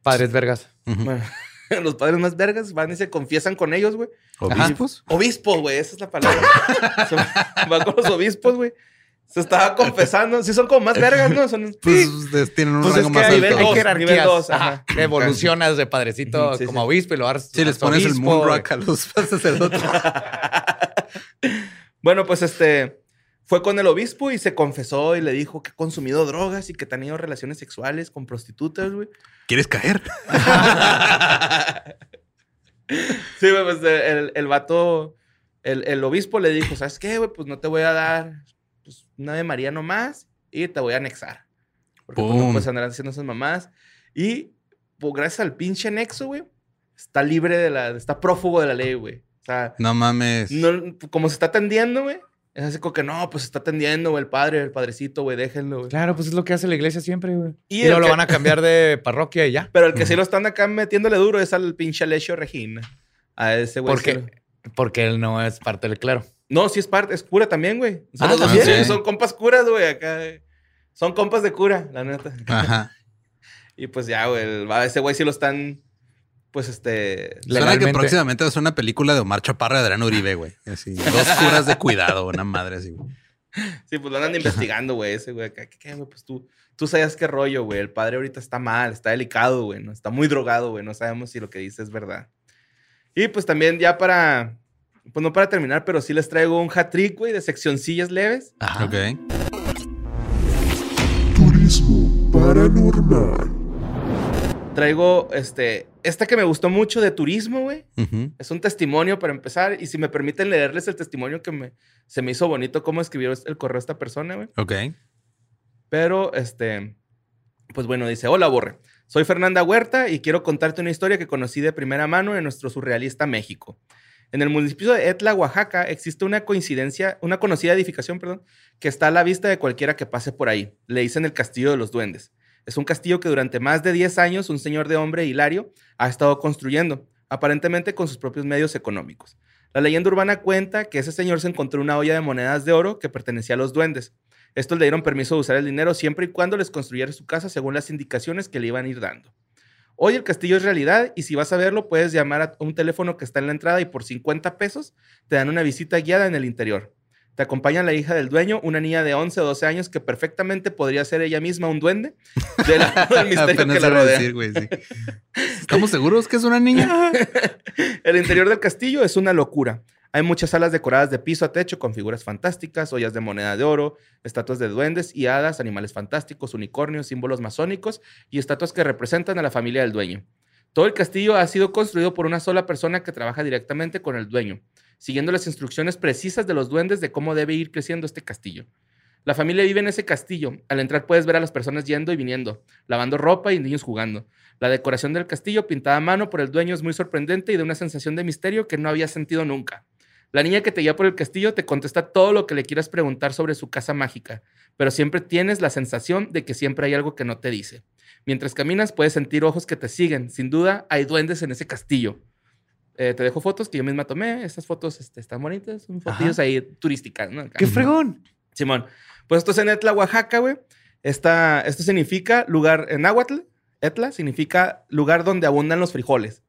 Padres vergas. Bueno, los padres más vergas van y se confiesan con ellos, güey. ¿Obispos? Obispos, güey, esa es la palabra. Se va con los obispos, güey. Se estaba confesando. Sí, son como más vergas, ¿no? Son. Pues sí. des- tienen un Pues rango es que más alto. nivel Hay dos, jerarquías. nivel dos, Ajá. ajá. Evolucionas de padrecito sí, como sí. obispo y lo vas Si les pones el moonrock a los sacerdotes. Bueno, pues este fue con el obispo y se confesó y le dijo que ha consumido drogas y que ha tenido relaciones sexuales con prostitutas, güey. ¿Quieres caer? Sí, güey, pues el, el vato, el, el obispo le dijo, ¿sabes qué, güey? Pues no te voy a dar pues, una de María nomás y te voy a anexar. Porque pues, no puedes andar haciendo esas mamás. Y pues gracias al pinche anexo, güey, está libre de la, está prófugo de la ley, güey. O sea, No mames. no, como se está atendiendo, güey. Es así como que no, pues se está atendiendo, güey, el padre, el padrecito, güey, déjenlo, güey. Claro, pues es lo que hace la iglesia siempre, güey. Y Y, luego lo van a cambiar de parroquia y ya. Pero el que sí lo están acá metiéndole duro es al pinche Alessio Regina. A ese güey. Porque, porque él no es parte del clero. No, sí es parte, es cura también, güey. Son, Ah, los también. fieles, Sí. son compas curas, güey, acá. Son compas de cura, la neta. Ajá. Y pues ya, güey, a ese güey sí lo están, pues este... Suena que próximamente va a ser una película de Omar Chaparra y Adrián Uribe, güey. Así, dos curas de cuidado, una madre así. güey. Sí, pues lo andan investigando, güey, ese güey. ¿Qué, qué, güey? Pues tú, tú sabes qué rollo, güey. El padre ahorita está mal, está delicado, güey, ¿no? Está muy drogado, güey. No sabemos si lo que dice es verdad. Y pues también ya para... Pues no para terminar, pero sí les traigo un hat-trick, güey, de seccioncillas leves. Ajá. Ok. Turismo paranormal. Traigo, este... Esta que me gustó mucho de turismo, güey. Es un testimonio para empezar. Y si me permiten leerles el testimonio que me, se me hizo bonito cómo escribió el correo esta persona, güey. Ok. Pero, este, pues bueno, dice, hola Borre, soy Fernanda Huerta y quiero contarte una historia que conocí de primera mano en nuestro surrealista México. En el municipio de Etla, Oaxaca, existe una coincidencia, una conocida edificación, perdón, que está a la vista de cualquiera que pase por ahí. Le dicen el Castillo de los Duendes. Es un castillo que durante más de 10 años un señor de hombre, Hilario, ha estado construyendo, aparentemente con sus propios medios económicos. La leyenda urbana cuenta que ese señor se encontró una olla de monedas de oro que pertenecía a los duendes. Estos le dieron permiso de usar el dinero siempre y cuando les construyera su casa según las indicaciones que le iban a ir dando. Hoy el castillo es realidad y si vas a verlo puedes llamar a un teléfono que está en la entrada y por 50 pesos te dan una visita guiada en el interior. Te acompaña la hija del dueño, una niña de 11 o 12 años que perfectamente podría ser ella misma un duende de del misterio que la rodea. decir, güey, sí. ¿Estamos seguros que es una niña? El interior del castillo es una locura. Hay muchas salas decoradas de piso a techo con figuras fantásticas, ollas de moneda de oro, estatuas de duendes y hadas, animales fantásticos, unicornios, símbolos masónicos y estatuas que representan a la familia del dueño. Todo el castillo ha sido construido por una sola persona que trabaja directamente con el dueño, siguiendo las instrucciones precisas de los duendes de cómo debe ir creciendo este castillo. La familia vive en ese castillo. Al entrar puedes ver a las personas yendo y viniendo, lavando ropa y niños jugando. La decoración del castillo pintada a mano por el dueño es muy sorprendente y de una sensación de misterio que no había sentido nunca. La niña que te guía por el castillo te contesta todo lo que le quieras preguntar sobre su casa mágica, pero siempre tienes la sensación de que siempre hay algo que no te dice. Mientras caminas puedes sentir ojos que te siguen. Sin duda hay duendes en ese castillo. Eh, te dejo fotos que yo misma tomé. Estas fotos este, están bonitas. Son fotillos ahí turísticas, ¿no? ¡Qué fregón! Simón. Pues esto es en Etla, Oaxaca, güey. Esto significa lugar en náhuatl. Etla significa lugar donde abundan los frijoles.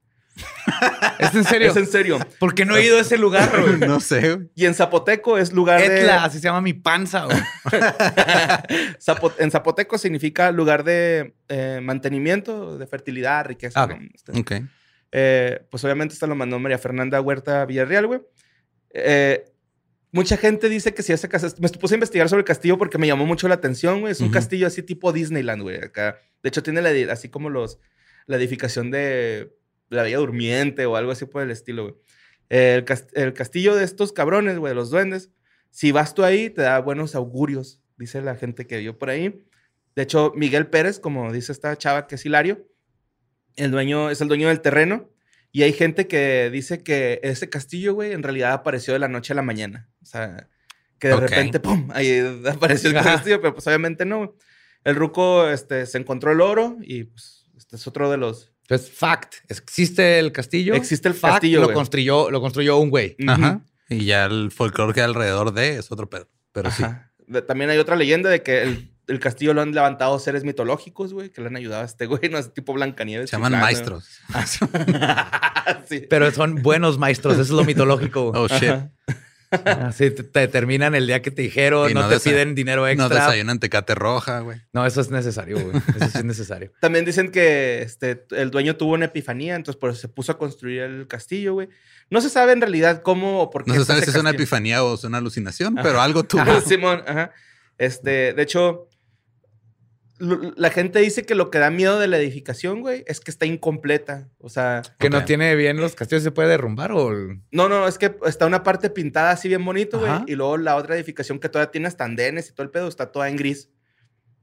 ¿Es en serio? Es en serio. ¿Por qué no he ido a ese lugar, güey? No sé. Y en zapoteco es lugar Etla, de... así se llama mi panza, güey. Zapo- en zapoteco significa lugar de eh, mantenimiento, de fertilidad, riqueza. Ah, ¿no? ok. Este, Ok. Eh, pues obviamente esto lo mandó María Fernanda Huerta Villarreal, güey. Eh, mucha gente dice que si ese castillo... Me puse a investigar sobre el castillo porque me llamó mucho la atención, güey. Es un castillo así tipo Disneyland, güey. Acá. De hecho, tiene la así como los... La edificación de la Bella Durmiente o algo así por el estilo, güey. El, cas- el castillo de estos cabrones, güey, de los duendes. Si vas tú ahí, te da buenos augurios, dice la gente que vio por ahí. De hecho, Miguel Pérez, como dice esta chava que es Hilario, el dueño es el dueño del terreno. Y hay gente que dice que ese castillo, güey, en realidad apareció de la noche a la mañana. O sea, que de repente, ¡pum! Ahí apareció el castillo, pero pues obviamente no. El ruco este, se encontró el oro y pues este es otro de los... Entonces, fact. ¿Existe el castillo? Existe el Fact, castillo, Lo güey. construyó, lo construyó un güey. Ajá. Y ya el folclore que hay alrededor de es otro pedo. Pero sí. Ajá. También hay otra leyenda de que el, el castillo lo han levantado seres mitológicos, güey, que le han ayudado a este güey, no es tipo Blancanieves. Se llaman maestros. sí. Pero son buenos maestros, eso es lo mitológico. güey. Oh, shit. Así te, te determinan el día que te dijeron, Y no, no te piden dinero No extra. desayunan tecate roja, güey. No, eso es necesario, güey. Eso sí es necesario. También dicen que este, el dueño tuvo una epifanía, entonces por eso se puso a construir el castillo, güey. No se sabe en realidad cómo o por qué. No se sabe si es una castillo. epifanía o es una alucinación, Ajá. pero algo tuvo. Ajá, Simón, ajá. Este, de hecho, la gente dice que lo que da miedo de la edificación, güey, es que está incompleta. O sea, Que no tiene bien los castillos, ¿se puede derrumbar o...? no, no, es que está una parte pintada así bien bonito, güey, y luego la otra edificación que todavía tiene hasta andenes y todo el pedo está toda en gris.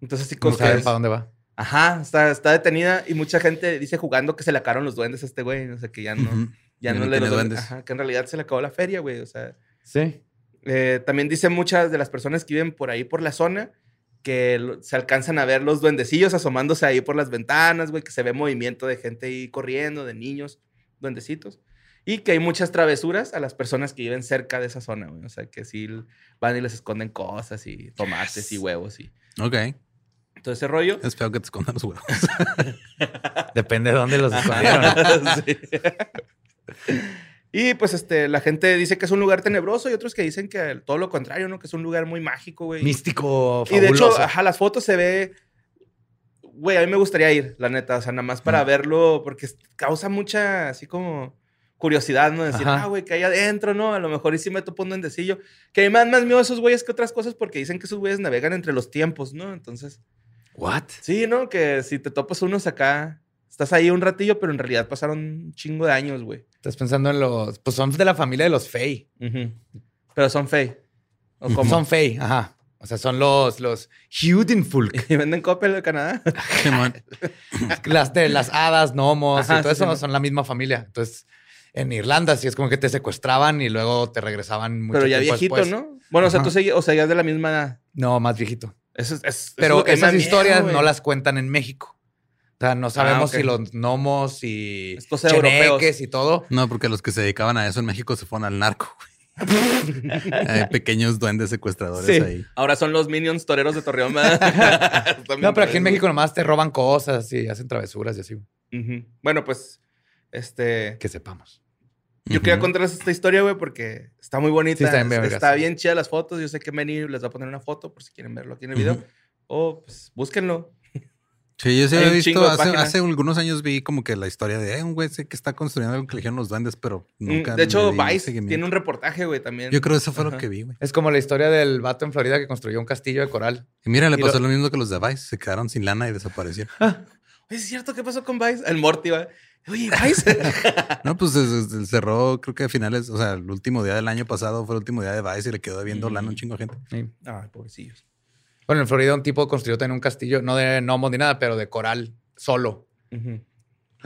Entonces, así como No que saben es- para dónde va. Ajá, está, está detenida y mucha gente dice jugando que se le acabaron los duendes a este güey. O sea, que ya no, Ujú. ya Ya no no le los duendes. Ajá, que en realidad se le acabó la feria, güey. O sea, Sí. eh, también dicen muchas de las personas que viven por ahí por la zona que se alcanzan a ver los duendecillos asomándose ahí por las ventanas, güey, que se ve movimiento de gente ahí corriendo, de niños, duendecitos. Y que hay muchas travesuras a las personas que viven cerca de esa zona, güey. O sea, que sí van y les esconden cosas y tomates y huevos y Ok. todo ese rollo. Es feo que te escondan los huevos. Depende de dónde los escondieron. Sí. Y pues este, la gente dice que es un lugar tenebroso y otros que dicen que todo lo contrario, ¿no? Que es un lugar muy mágico, güey. Místico, Y de hecho, fabuloso. ajá, las fotos se ve. Güey, a mí me gustaría ir, la neta. O sea, nada más para verlo, porque causa mucha, así como curiosidad, ¿no? Decir, Ajá. ah, güey, que hay adentro, ¿no? A lo mejor y sí me topo un duendecillo. Que a me dan más miedo esos güeyes que otras cosas porque dicen que esos güeyes navegan entre los tiempos, ¿no? Entonces, ¿What? sí, ¿no? Que si te topas unos acá, estás ahí un ratillo, pero en realidad pasaron un chingo de años, güey. Estás pensando en los... Pues son de la familia de los Fey. Pero son fey. ¿O cómo? Son Fey, ajá. O sea, son los, los. ¿Y venden Coppel de Canadá? Las de las hadas, gnomos Ajá, y todo sí, eso sí. son la misma familia. Entonces, en Irlanda sí es como que te secuestraban y luego te regresaban mucho Pero ya tiempo viejito, después. ¿no? Bueno, o sea, tú seguías, o sea, ya de la misma edad. No, más viejito. Eso es, es- eso es Pero esas historias no las cuentan en México. O sea, no sabemos ok. si los gnomos y Es cosa de europeos. y todo. No, porque los que se dedicaban a eso en México se fueron al narco. güey. Hay pequeños duendes secuestradores Sí. ahí. Ahora son los Minions toreros de Torreón. No, pero aquí en México nomás te roban cosas y hacen travesuras y así. Bueno, pues, este... Que sepamos. Yo quería contarles esta historia, güey, porque está muy bonita. Sí, está bien vergas. está bien chida las fotos. Yo sé que Benny les va a poner una foto por si quieren verlo aquí en el video. O pues búsquenlo. Sí, yo sí un chingo visto, hace, algunos años vi como que la historia de eh, un güey que está construyendo algo que le dijeron los duendes, pero Mm, nunca. de hecho, Vice tiene un reportaje, güey, también. Yo creo que eso fue lo que vi, güey. Es como la historia del vato en Florida que construyó un castillo de coral. Y mira, le Y pasó lo- lo... mismo que los de Vice. Se quedaron sin lana y desaparecieron. ¿Es cierto qué pasó con Vice? El Morty, va. Oye, Vice. no, pues se- se- cerró, creo que a finales, o sea, el último día del año pasado fue el último día de Vice y le quedó debiendo lana a un chingo de gente. Ay, pobrecillos. Bueno, en Florida un tipo construyó también un castillo, no de gnomos ni nada, pero de coral solo. Ujú.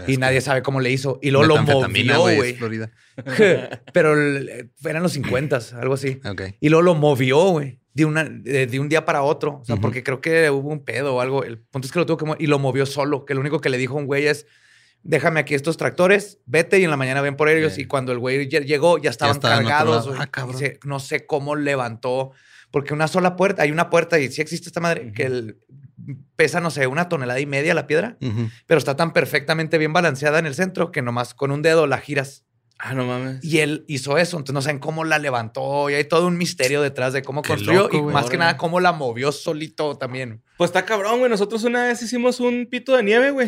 y nadie sabe cómo le hizo. Y luego lo movió, güey. Florida. pero eran los 50, algo así. Y luego lo movió, güey. De, una, de, de un día para otro. O sea, porque creo que hubo un pedo o algo. El punto es que lo tuvo que mover y lo movió solo. Que lo único que le dijo a un güey es: déjame aquí estos tractores, vete y en la mañana ven por ellos. Y cuando el güey lle- llegó, ya estaban cargados. Ah, no sé cómo levantó. Porque una sola puerta, hay una puerta y sí existe esta madre, que el- pesa, no sé, una tonelada y media la piedra, pero está tan perfectamente bien balanceada en el centro que nomás con un dedo la giras. Ah, no mames. Y él hizo eso, entonces no saben cómo la levantó y hay todo un misterio detrás de cómo Qué construyó loco, y güey. más que nada cómo la movió solito también. Pues está cabrón, güey. Nosotros una vez hicimos un pito de nieve, güey.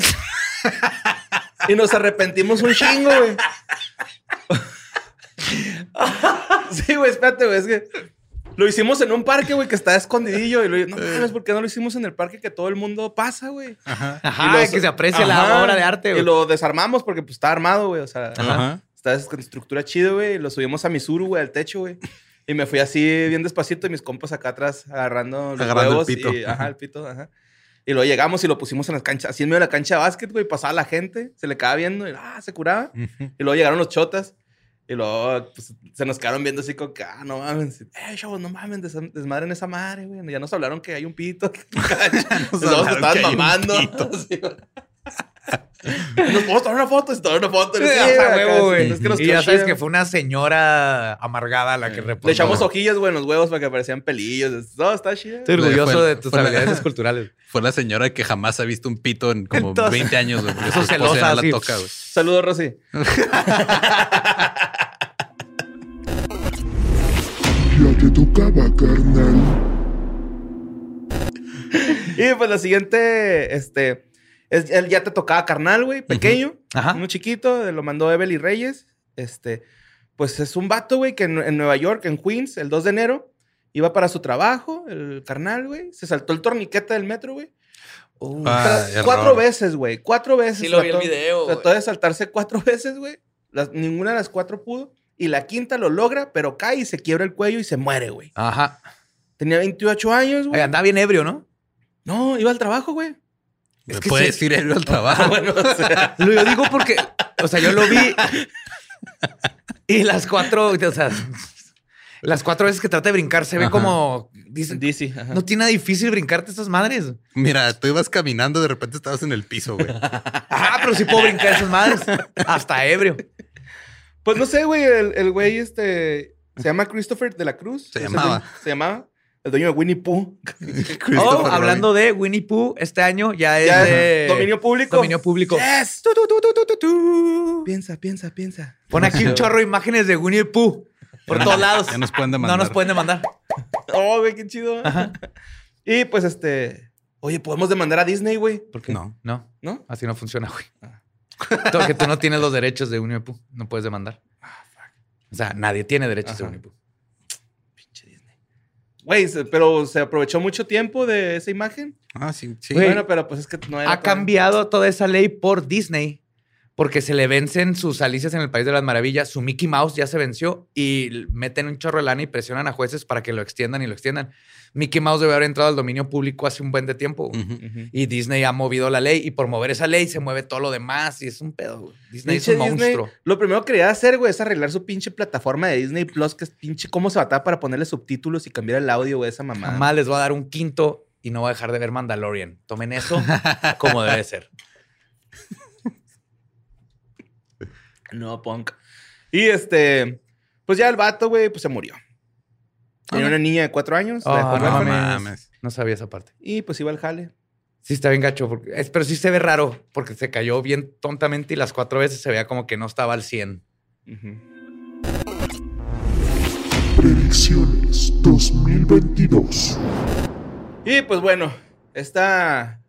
y nos arrepentimos un chingo, güey. sí, güey, espérate, güey. Es que lo hicimos en un parque, güey, que está escondidillo. Y lo, no mames, ¿por qué no lo hicimos en el parque que todo el mundo pasa, güey? Ajá, Y los- que se aprecie Ajá. la obra de arte. Y güey. lo desarmamos porque pues está armado, güey. O sea, Ajá. está con estructura chido, güey. Y lo subimos a Misuru, güey, al techo, güey. Y me fui así bien despacito y mis compas acá atrás agarrando los Agarrando el huevos. pito. Y, ajá, el pito, ajá. Y luego llegamos y lo pusimos en las canchas, así en medio de la cancha de básquet, güey. Pasaba la gente, se le quedaba viendo y ah, se curaba. Y luego llegaron los chotas. Y luego pues, se nos quedaron viendo así como que, ah, no mames. Eh, chavos, no mames, des- desmadren esa madre, güey. Ya nos hablaron que hay un pito. nos estaban mamando. pito. Nos podemos tomar una foto, se tomar una foto. Sí, Sí, a acá, huevo, güey. es que y ya sabes que fue una señora amargada la que reportó. Le echamos hojillas, güey, en los huevos para que parecían pelillos. No, está chido. Estoy orgulloso Fue- de tus habilidades culturales. Fue la señora que jamás ha visto un pito en como Entonces- 20 años, güey. Eso celosa, la toca, güey. Saludos, Rosy. Ya te tocaba, carnal. Y pues la siguiente, este, es, él ya te tocaba carnal, güey, pequeño, uno chiquito, lo mandó Evelyn Reyes. Este, pues es un vato, güey, que en, en Nueva York, en Queens, el 2 de enero, iba para su trabajo, el carnal, güey, se saltó el torniquete del metro, güey. Ah, Tra- cuatro veces, güey, cuatro veces. Sí lo vi el video, Trató de saltarse cuatro veces, güey. Ninguna de las cuatro pudo. Y la quinta lo logra, pero cae y se quiebra el cuello y se muere, güey. Ajá. Tenía 28 años, güey. Andaba bien ebrio, ¿no? No, iba al trabajo, güey. Me que puedes sí. ir al trabajo. Bueno, o sea, Lo yo digo porque, o sea, yo lo vi y las cuatro, o sea, las cuatro veces que trata de brincar se ve Ajá. como, ajá. no tiene nada difícil brincarte estas madres. Mira, tú ibas caminando, de repente estabas en el piso, güey. Ah, pero sí puedo brincar esas madres. Hasta ebrio. Pues no sé, güey, el, el güey este se llama Christopher de la Cruz. Se Es llamaba. se llamaba. El dueño de Winnie Pooh. Oh, hablando de Winnie Pooh, este año ya es Ya es de dominio público. dominio público. Yes. Tu, tu, tu. Piensa, piensa, piensa. Pon aquí un chorro de imágenes de Winnie Pooh por todos lados. Ya nos pueden No demandar. nos pueden demandar. Oh, güey, qué chido. Y pues este. Oye, podemos demandar a Disney, güey. ¿Por qué? No. No, ¿No? así no funciona, güey. Todo que tú no tienes los derechos de Winnie Pooh, no puedes demandar. O sea, nadie tiene derechos de. Winnie Pooh. Güey, pero se aprovechó mucho tiempo de esa imagen. Ah, sí, sí. Güey. Bueno, pero pues es que no era. Ha cambiado toda esa ley por Disney porque se le vencen sus alicias en el País de las Maravillas. Su Mickey Mouse ya se venció y meten un chorro de lana y presionan a jueces para que lo extiendan y lo extiendan. Mickey Mouse debe haber entrado al dominio público hace un buen de tiempo. güey. Y Disney ha movido la ley y por mover esa ley se mueve todo lo demás y es un pedo. güey. Disney Pinche es un Disney, monstruo. lo primero que quería hacer, güey, es arreglar su pinche plataforma de Disney Plus, que es pinche cómo se batalla para ponerle subtítulos y cambiar el audio, güey, esa mamá. Jamás les voy a dar un quinto y no voy a dejar de ver Mandalorian. Tomen eso como debe ser. No, punk. Y este, pues ya el vato, güey, pues se murió. Tenía una niña de cuatro años, la dejó no mames. No sabía esa parte. y pues iba al jale. Sí, está bien gacho. porque- es- pero sí se ve raro porque se cayó bien tontamente y las cuatro veces se veía como que no estaba al 100. Ujú. Predicciones 2022. Y pues bueno, esta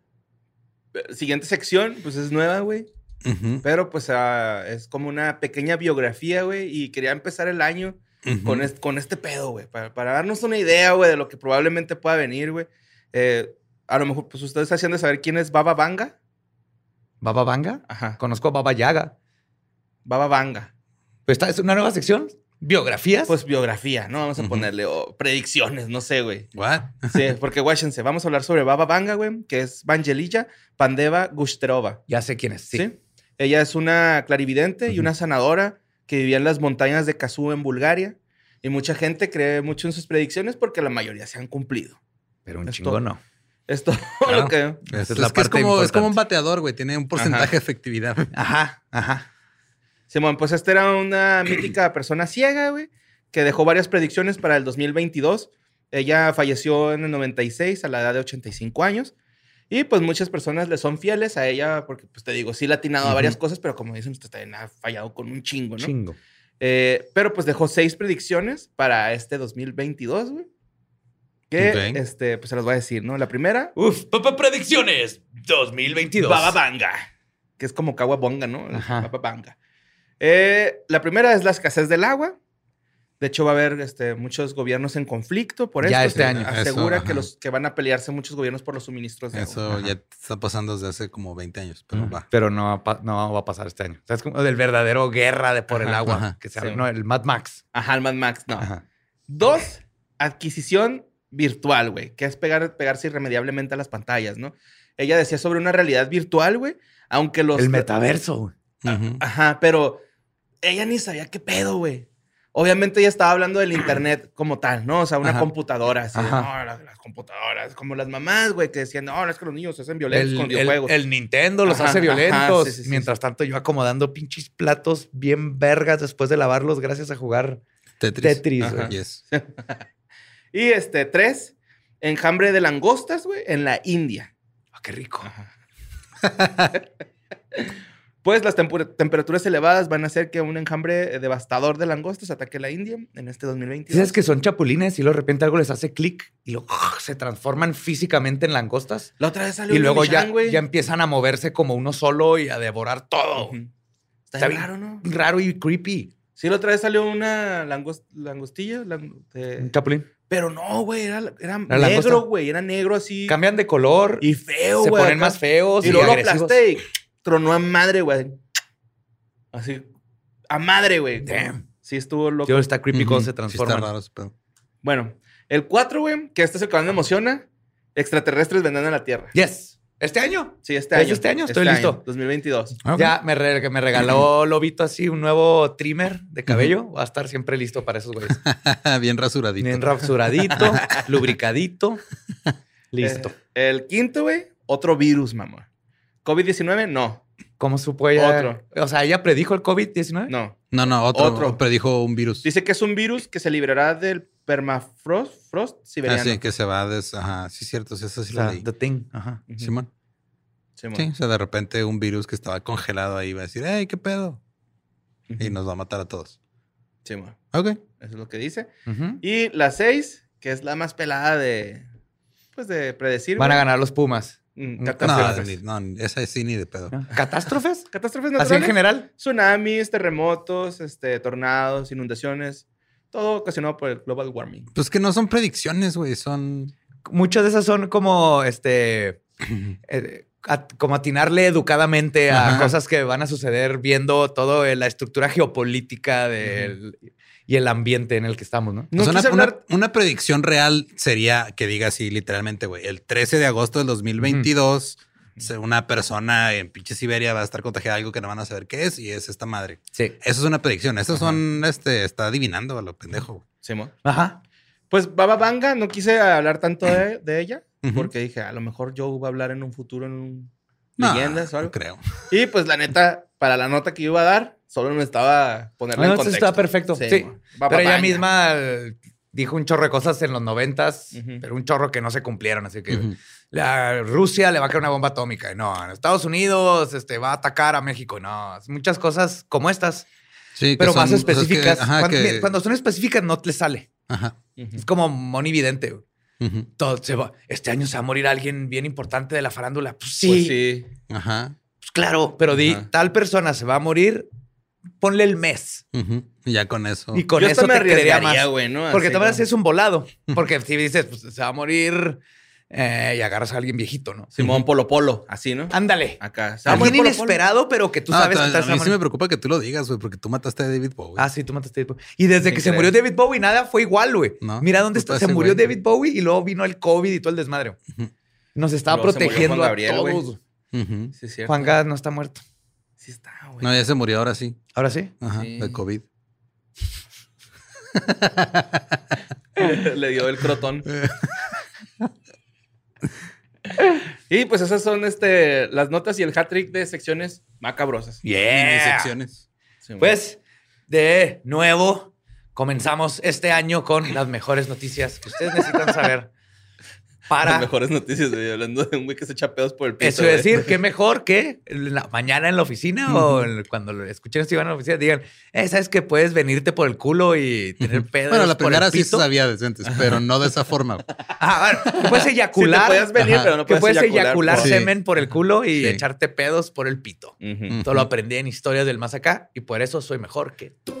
eh, siguiente sección, pues es nueva, güey. Pero pues ah, es como una pequeña biografía, güey. Y quería empezar el año con, este, con este pedo, güey. Para, para darnos una idea, güey, de lo que probablemente pueda venir, güey. Eh, a lo mejor, pues ustedes hacían de saber quién es Baba Vanga. Baba Vanga. Ajá. Conozco a Baba Yaga. Baba Vanga. Pues esta es una nueva sección. Biografías. Pues biografía, ¿no? Vamos a ponerle predicciones, no sé, güey. What? Sí, porque guáchense, vamos a hablar sobre Baba Vanga, güey, que es Vangelilla Pandeva Gushterova. ya sé quién es. Sí. ¿sí? Ella es una clarividente y una sanadora que vivía en las montañas de Kazú en Bulgaria. Y mucha gente cree mucho en sus predicciones porque la mayoría se han cumplido. Pero un chingo no. Es todo Claro. lo que... Esa Es, que como, es como un bateador, güey. Tiene un porcentaje Ajá. de efectividad. Ajá, ajá. Simón, pues esta era una mítica persona ciega, güey, que dejó varias predicciones para el 2022. Ella falleció en el 96 a la edad de 85 años. Y pues muchas personas le son fieles a ella porque, pues te digo, sí le ha atinado a varias cosas, pero como dicen, usted también ha fallado con un chingo, ¿no? Chingo. Eh, pero pues dejó seis predicciones para este 2022, güey. Que, este, pues se las voy a decir, ¿no? La primera, Uf, papá, predicciones 2022. Baba Banga, que es como Kawabonga, ¿no? Ajá. Baba Banga. Eh, la primera es la escasez del agua. De hecho, va a haber este, muchos gobiernos en conflicto por Ya esto. este Se año. Asegura Eso, que, ajá. los, que van a pelearse muchos gobiernos por los suministros de agua. Eso ya está pasando desde hace como 20 años, pero va. Pero no, va a pa- no va a pasar este año. O sea, es como del verdadero guerra de por el agua. ajá. Que se Sí. no, el Mad Max. Ajá, el Mad Max, no. Ajá. Dos, adquisición virtual, güey, que es pegar, pegarse irremediablemente a las pantallas, ¿no? Ella decía sobre una realidad virtual, güey, aunque los... El metaverso. güey. Ujú. Ajá, pero ella ni sabía qué pedo, güey. Obviamente ella estaba hablando del internet como tal, ¿no? O sea, una Ajá. computadora, así, Ajá. no, las, las computadoras, como las mamás, güey, que decían, no, no, es que los niños se hacen violentos El, con el- videojuegos. el Nintendo los Ajá, hace violentos. sí, sí, sí, Mientras tanto, yo acomodando pinches platos bien vergas después de lavarlos gracias a jugar Tetris. Tetris. Güey. Yes. Y este, tres, enjambre de langostas, güey, en la India. Ah, qué rico. Pues las temperaturas elevadas van a hacer que un enjambre eh, devastador de langostas ataque la India en este 2022. ¿Sabes que son chapulines y luego de repente algo les hace clic y luego se transforman físicamente en langostas? La otra vez salió Y luego ya, ya empiezan a moverse como uno solo y a devorar todo. Está, Está bien bien raro, ¿no? Raro y creepy. Sí, la otra vez salió una langos- langostilla, lang- de- Un chapulín. pero no, güey, era, era ¿Era langosta? negro, güey, era negro así. Cambian de color y feo, se güey. ponen acá. más feos y, Y luego lo aplasté tronó a madre, güey. Así, a madre, güey. Damn. Sí, estuvo loco. Tío, está creepy Ujú. cuando se Sí transforman. está raro ese pedo. Bueno, el 4, güey, que este es el que más me emociona. Extraterrestres vendrán a la Tierra. Yes. ¿Este año? Sí, este ¿Es año. este año? Estoy listo. 2022. Ok. Ya me, re- me regaló Lobito así un nuevo trimmer de cabello. Va a estar siempre listo para esos güeyes. Bien rasuradito. Bien rasuradito, lubricadito. Listo. Eh, el quinto, güey, otro virus, mamá. COVID-19, no. ¿Cómo supo ella? Otro. O sea, ella predijo el COVID-19. No. No, no, otro. Otro. Predijo un virus. Dice que es un virus que se liberará del permafrost frost Ah, siberiano. sí, que se va des... Ajá, sí, cierto. Sí, eso sí O lo sea, leí. the thing. Ajá. Ujú. Simón. Sí, o sea, de repente un virus que estaba congelado ahí va a decir, hey, ¿qué pedo? Y nos va a matar a todos. Sí, mo. Ok. Eso es lo que dice. Y la seis, que es la más pelada de... Pues de predecir. Van a ganar los Pumas. Mm, No, Catástrofes. No, ni- no, esa sí ni de pedo. ¿No? ¿Catástrofes? Catástrofes Así en naturales. general. Tsunamis, terremotos, este, tornados, inundaciones. Todo ocasionado por el global warming. Pues que no son predicciones, güey, son... Muchas de esas son como este. eh, como atinarle educadamente a Ajá. cosas que van a suceder viendo toda la estructura geopolítica del, y el ambiente en el que estamos, ¿no? No O sea, una, una- predicción real sería que diga así literalmente, güey, el 13 de agosto del 2022, se- una persona en pinche Siberia va a estar contagiada de algo que no van a saber qué es y es esta madre. Sí. Eso es una predicción. Esas son, este, está adivinando a lo pendejo. güey. Sí, mo. Ajá. Pues Baba Vanga, no quise hablar tanto de, de ella, porque dije, a lo mejor Joe va a hablar en un futuro en un No, leyendas o algo. no creo. Y pues la neta, para la nota que yo iba a dar, solo necesitaba ponerla No, en eso contexto. está perfecto. Sí. Pero ella misma dijo un chorro de cosas en los noventas, Ujú. pero un chorro que no se cumplieron. Así que la Rusia le va a caer una bomba atómica. No, Estados Unidos este, va a atacar a México. No, muchas cosas como estas, Sí, que pero son más cosas que- específicas. ajá, cuando, que- cuando son específicas no te sale. Ajá. Es como monividente. Ujú. Todo se va. Este año se va a morir alguien bien importante de la farándula. Pues sí, Pues pues, sí. Ajá. claro. Pero di, Ajá. tal persona se va a morir, ponle el mes. Y ya con eso. Y con Yo eso me te más. güey, ¿no? Porque también como- es un volado. Porque si dices, pues se va a morir eh, y agarras a alguien viejito, ¿no? Simón Polo Polo, así, ¿no? Ándale. Acá. Se Alguien Polo inesperado, pero que tú No, sabes a- que a, estás mí sí me preocupa que tú lo digas, güey, porque tú mataste a David Bowie. Ah, sí, tú mataste a David Bowie. Y desde ¿Qué que se murió David Bowie, nada fue igual, güey. No, Mira dónde puto está. Se ese murió. David Bowie y luego vino el COVID y todo el desmadre. Nos estaba Luego se protegiendo Gabriel, a todos. Sí, cierto. Juan Gas no está muerto. Sí está, güey. No, ya se murió ahora sí. Ahora sí. Ajá, Sí. de COVID. Le dio el crotón. y pues esas son este, las notas y el hat-trick de secciones macabrosas. Yeah. secciones. Sí. Pues, de nuevo, comenzamos este año con las mejores noticias que ustedes necesitan saber Las para mejores noticias, güey. Hablando de un güey que se echa pedos por el piso. Eso es decir, qué mejor que la mañana en la oficina o en- cuando lo escuchen esto y van a la oficina digan, eh, ¿sabes que puedes venirte por el culo y tener pedos Bueno, la por el primera sí se pito? sabía decentes, pero no de esa forma. Ah, bueno, que puedes Sí, te eyacular, podías venir, Ajá. pero no que puedes puedes eyacular, por- Sí. semen por el culo y Sí. echarte pedos por el pito. Ujú. Todo lo aprendí en historias del más acá y por eso soy mejor que tú.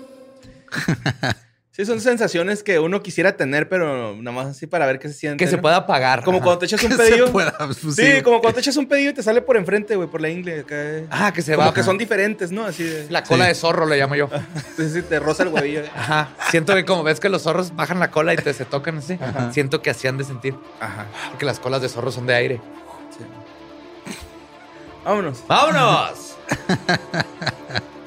Sí, son sensaciones que uno quisiera tener, pero nada más así para ver qué se siente. Que se ¿no? pueda pagar. Como Ajá. cuando te echas un pueda, pues, Sí, sí. como cuando te echas un pedillo y te sale por enfrente, güey, por la ingle. Acá. Ah, que se Como va. que son diferentes, ¿no? Así de. La cola Sí. de zorro le llamo yo. Sí, sí, te roza el huevillo. Ajá. Siento que como ves que los zorros bajan la cola y te se tocan así, siento que así han de sentir. Ajá. Porque las colas de zorro son de aire. Vámonos. ¡Vámonos!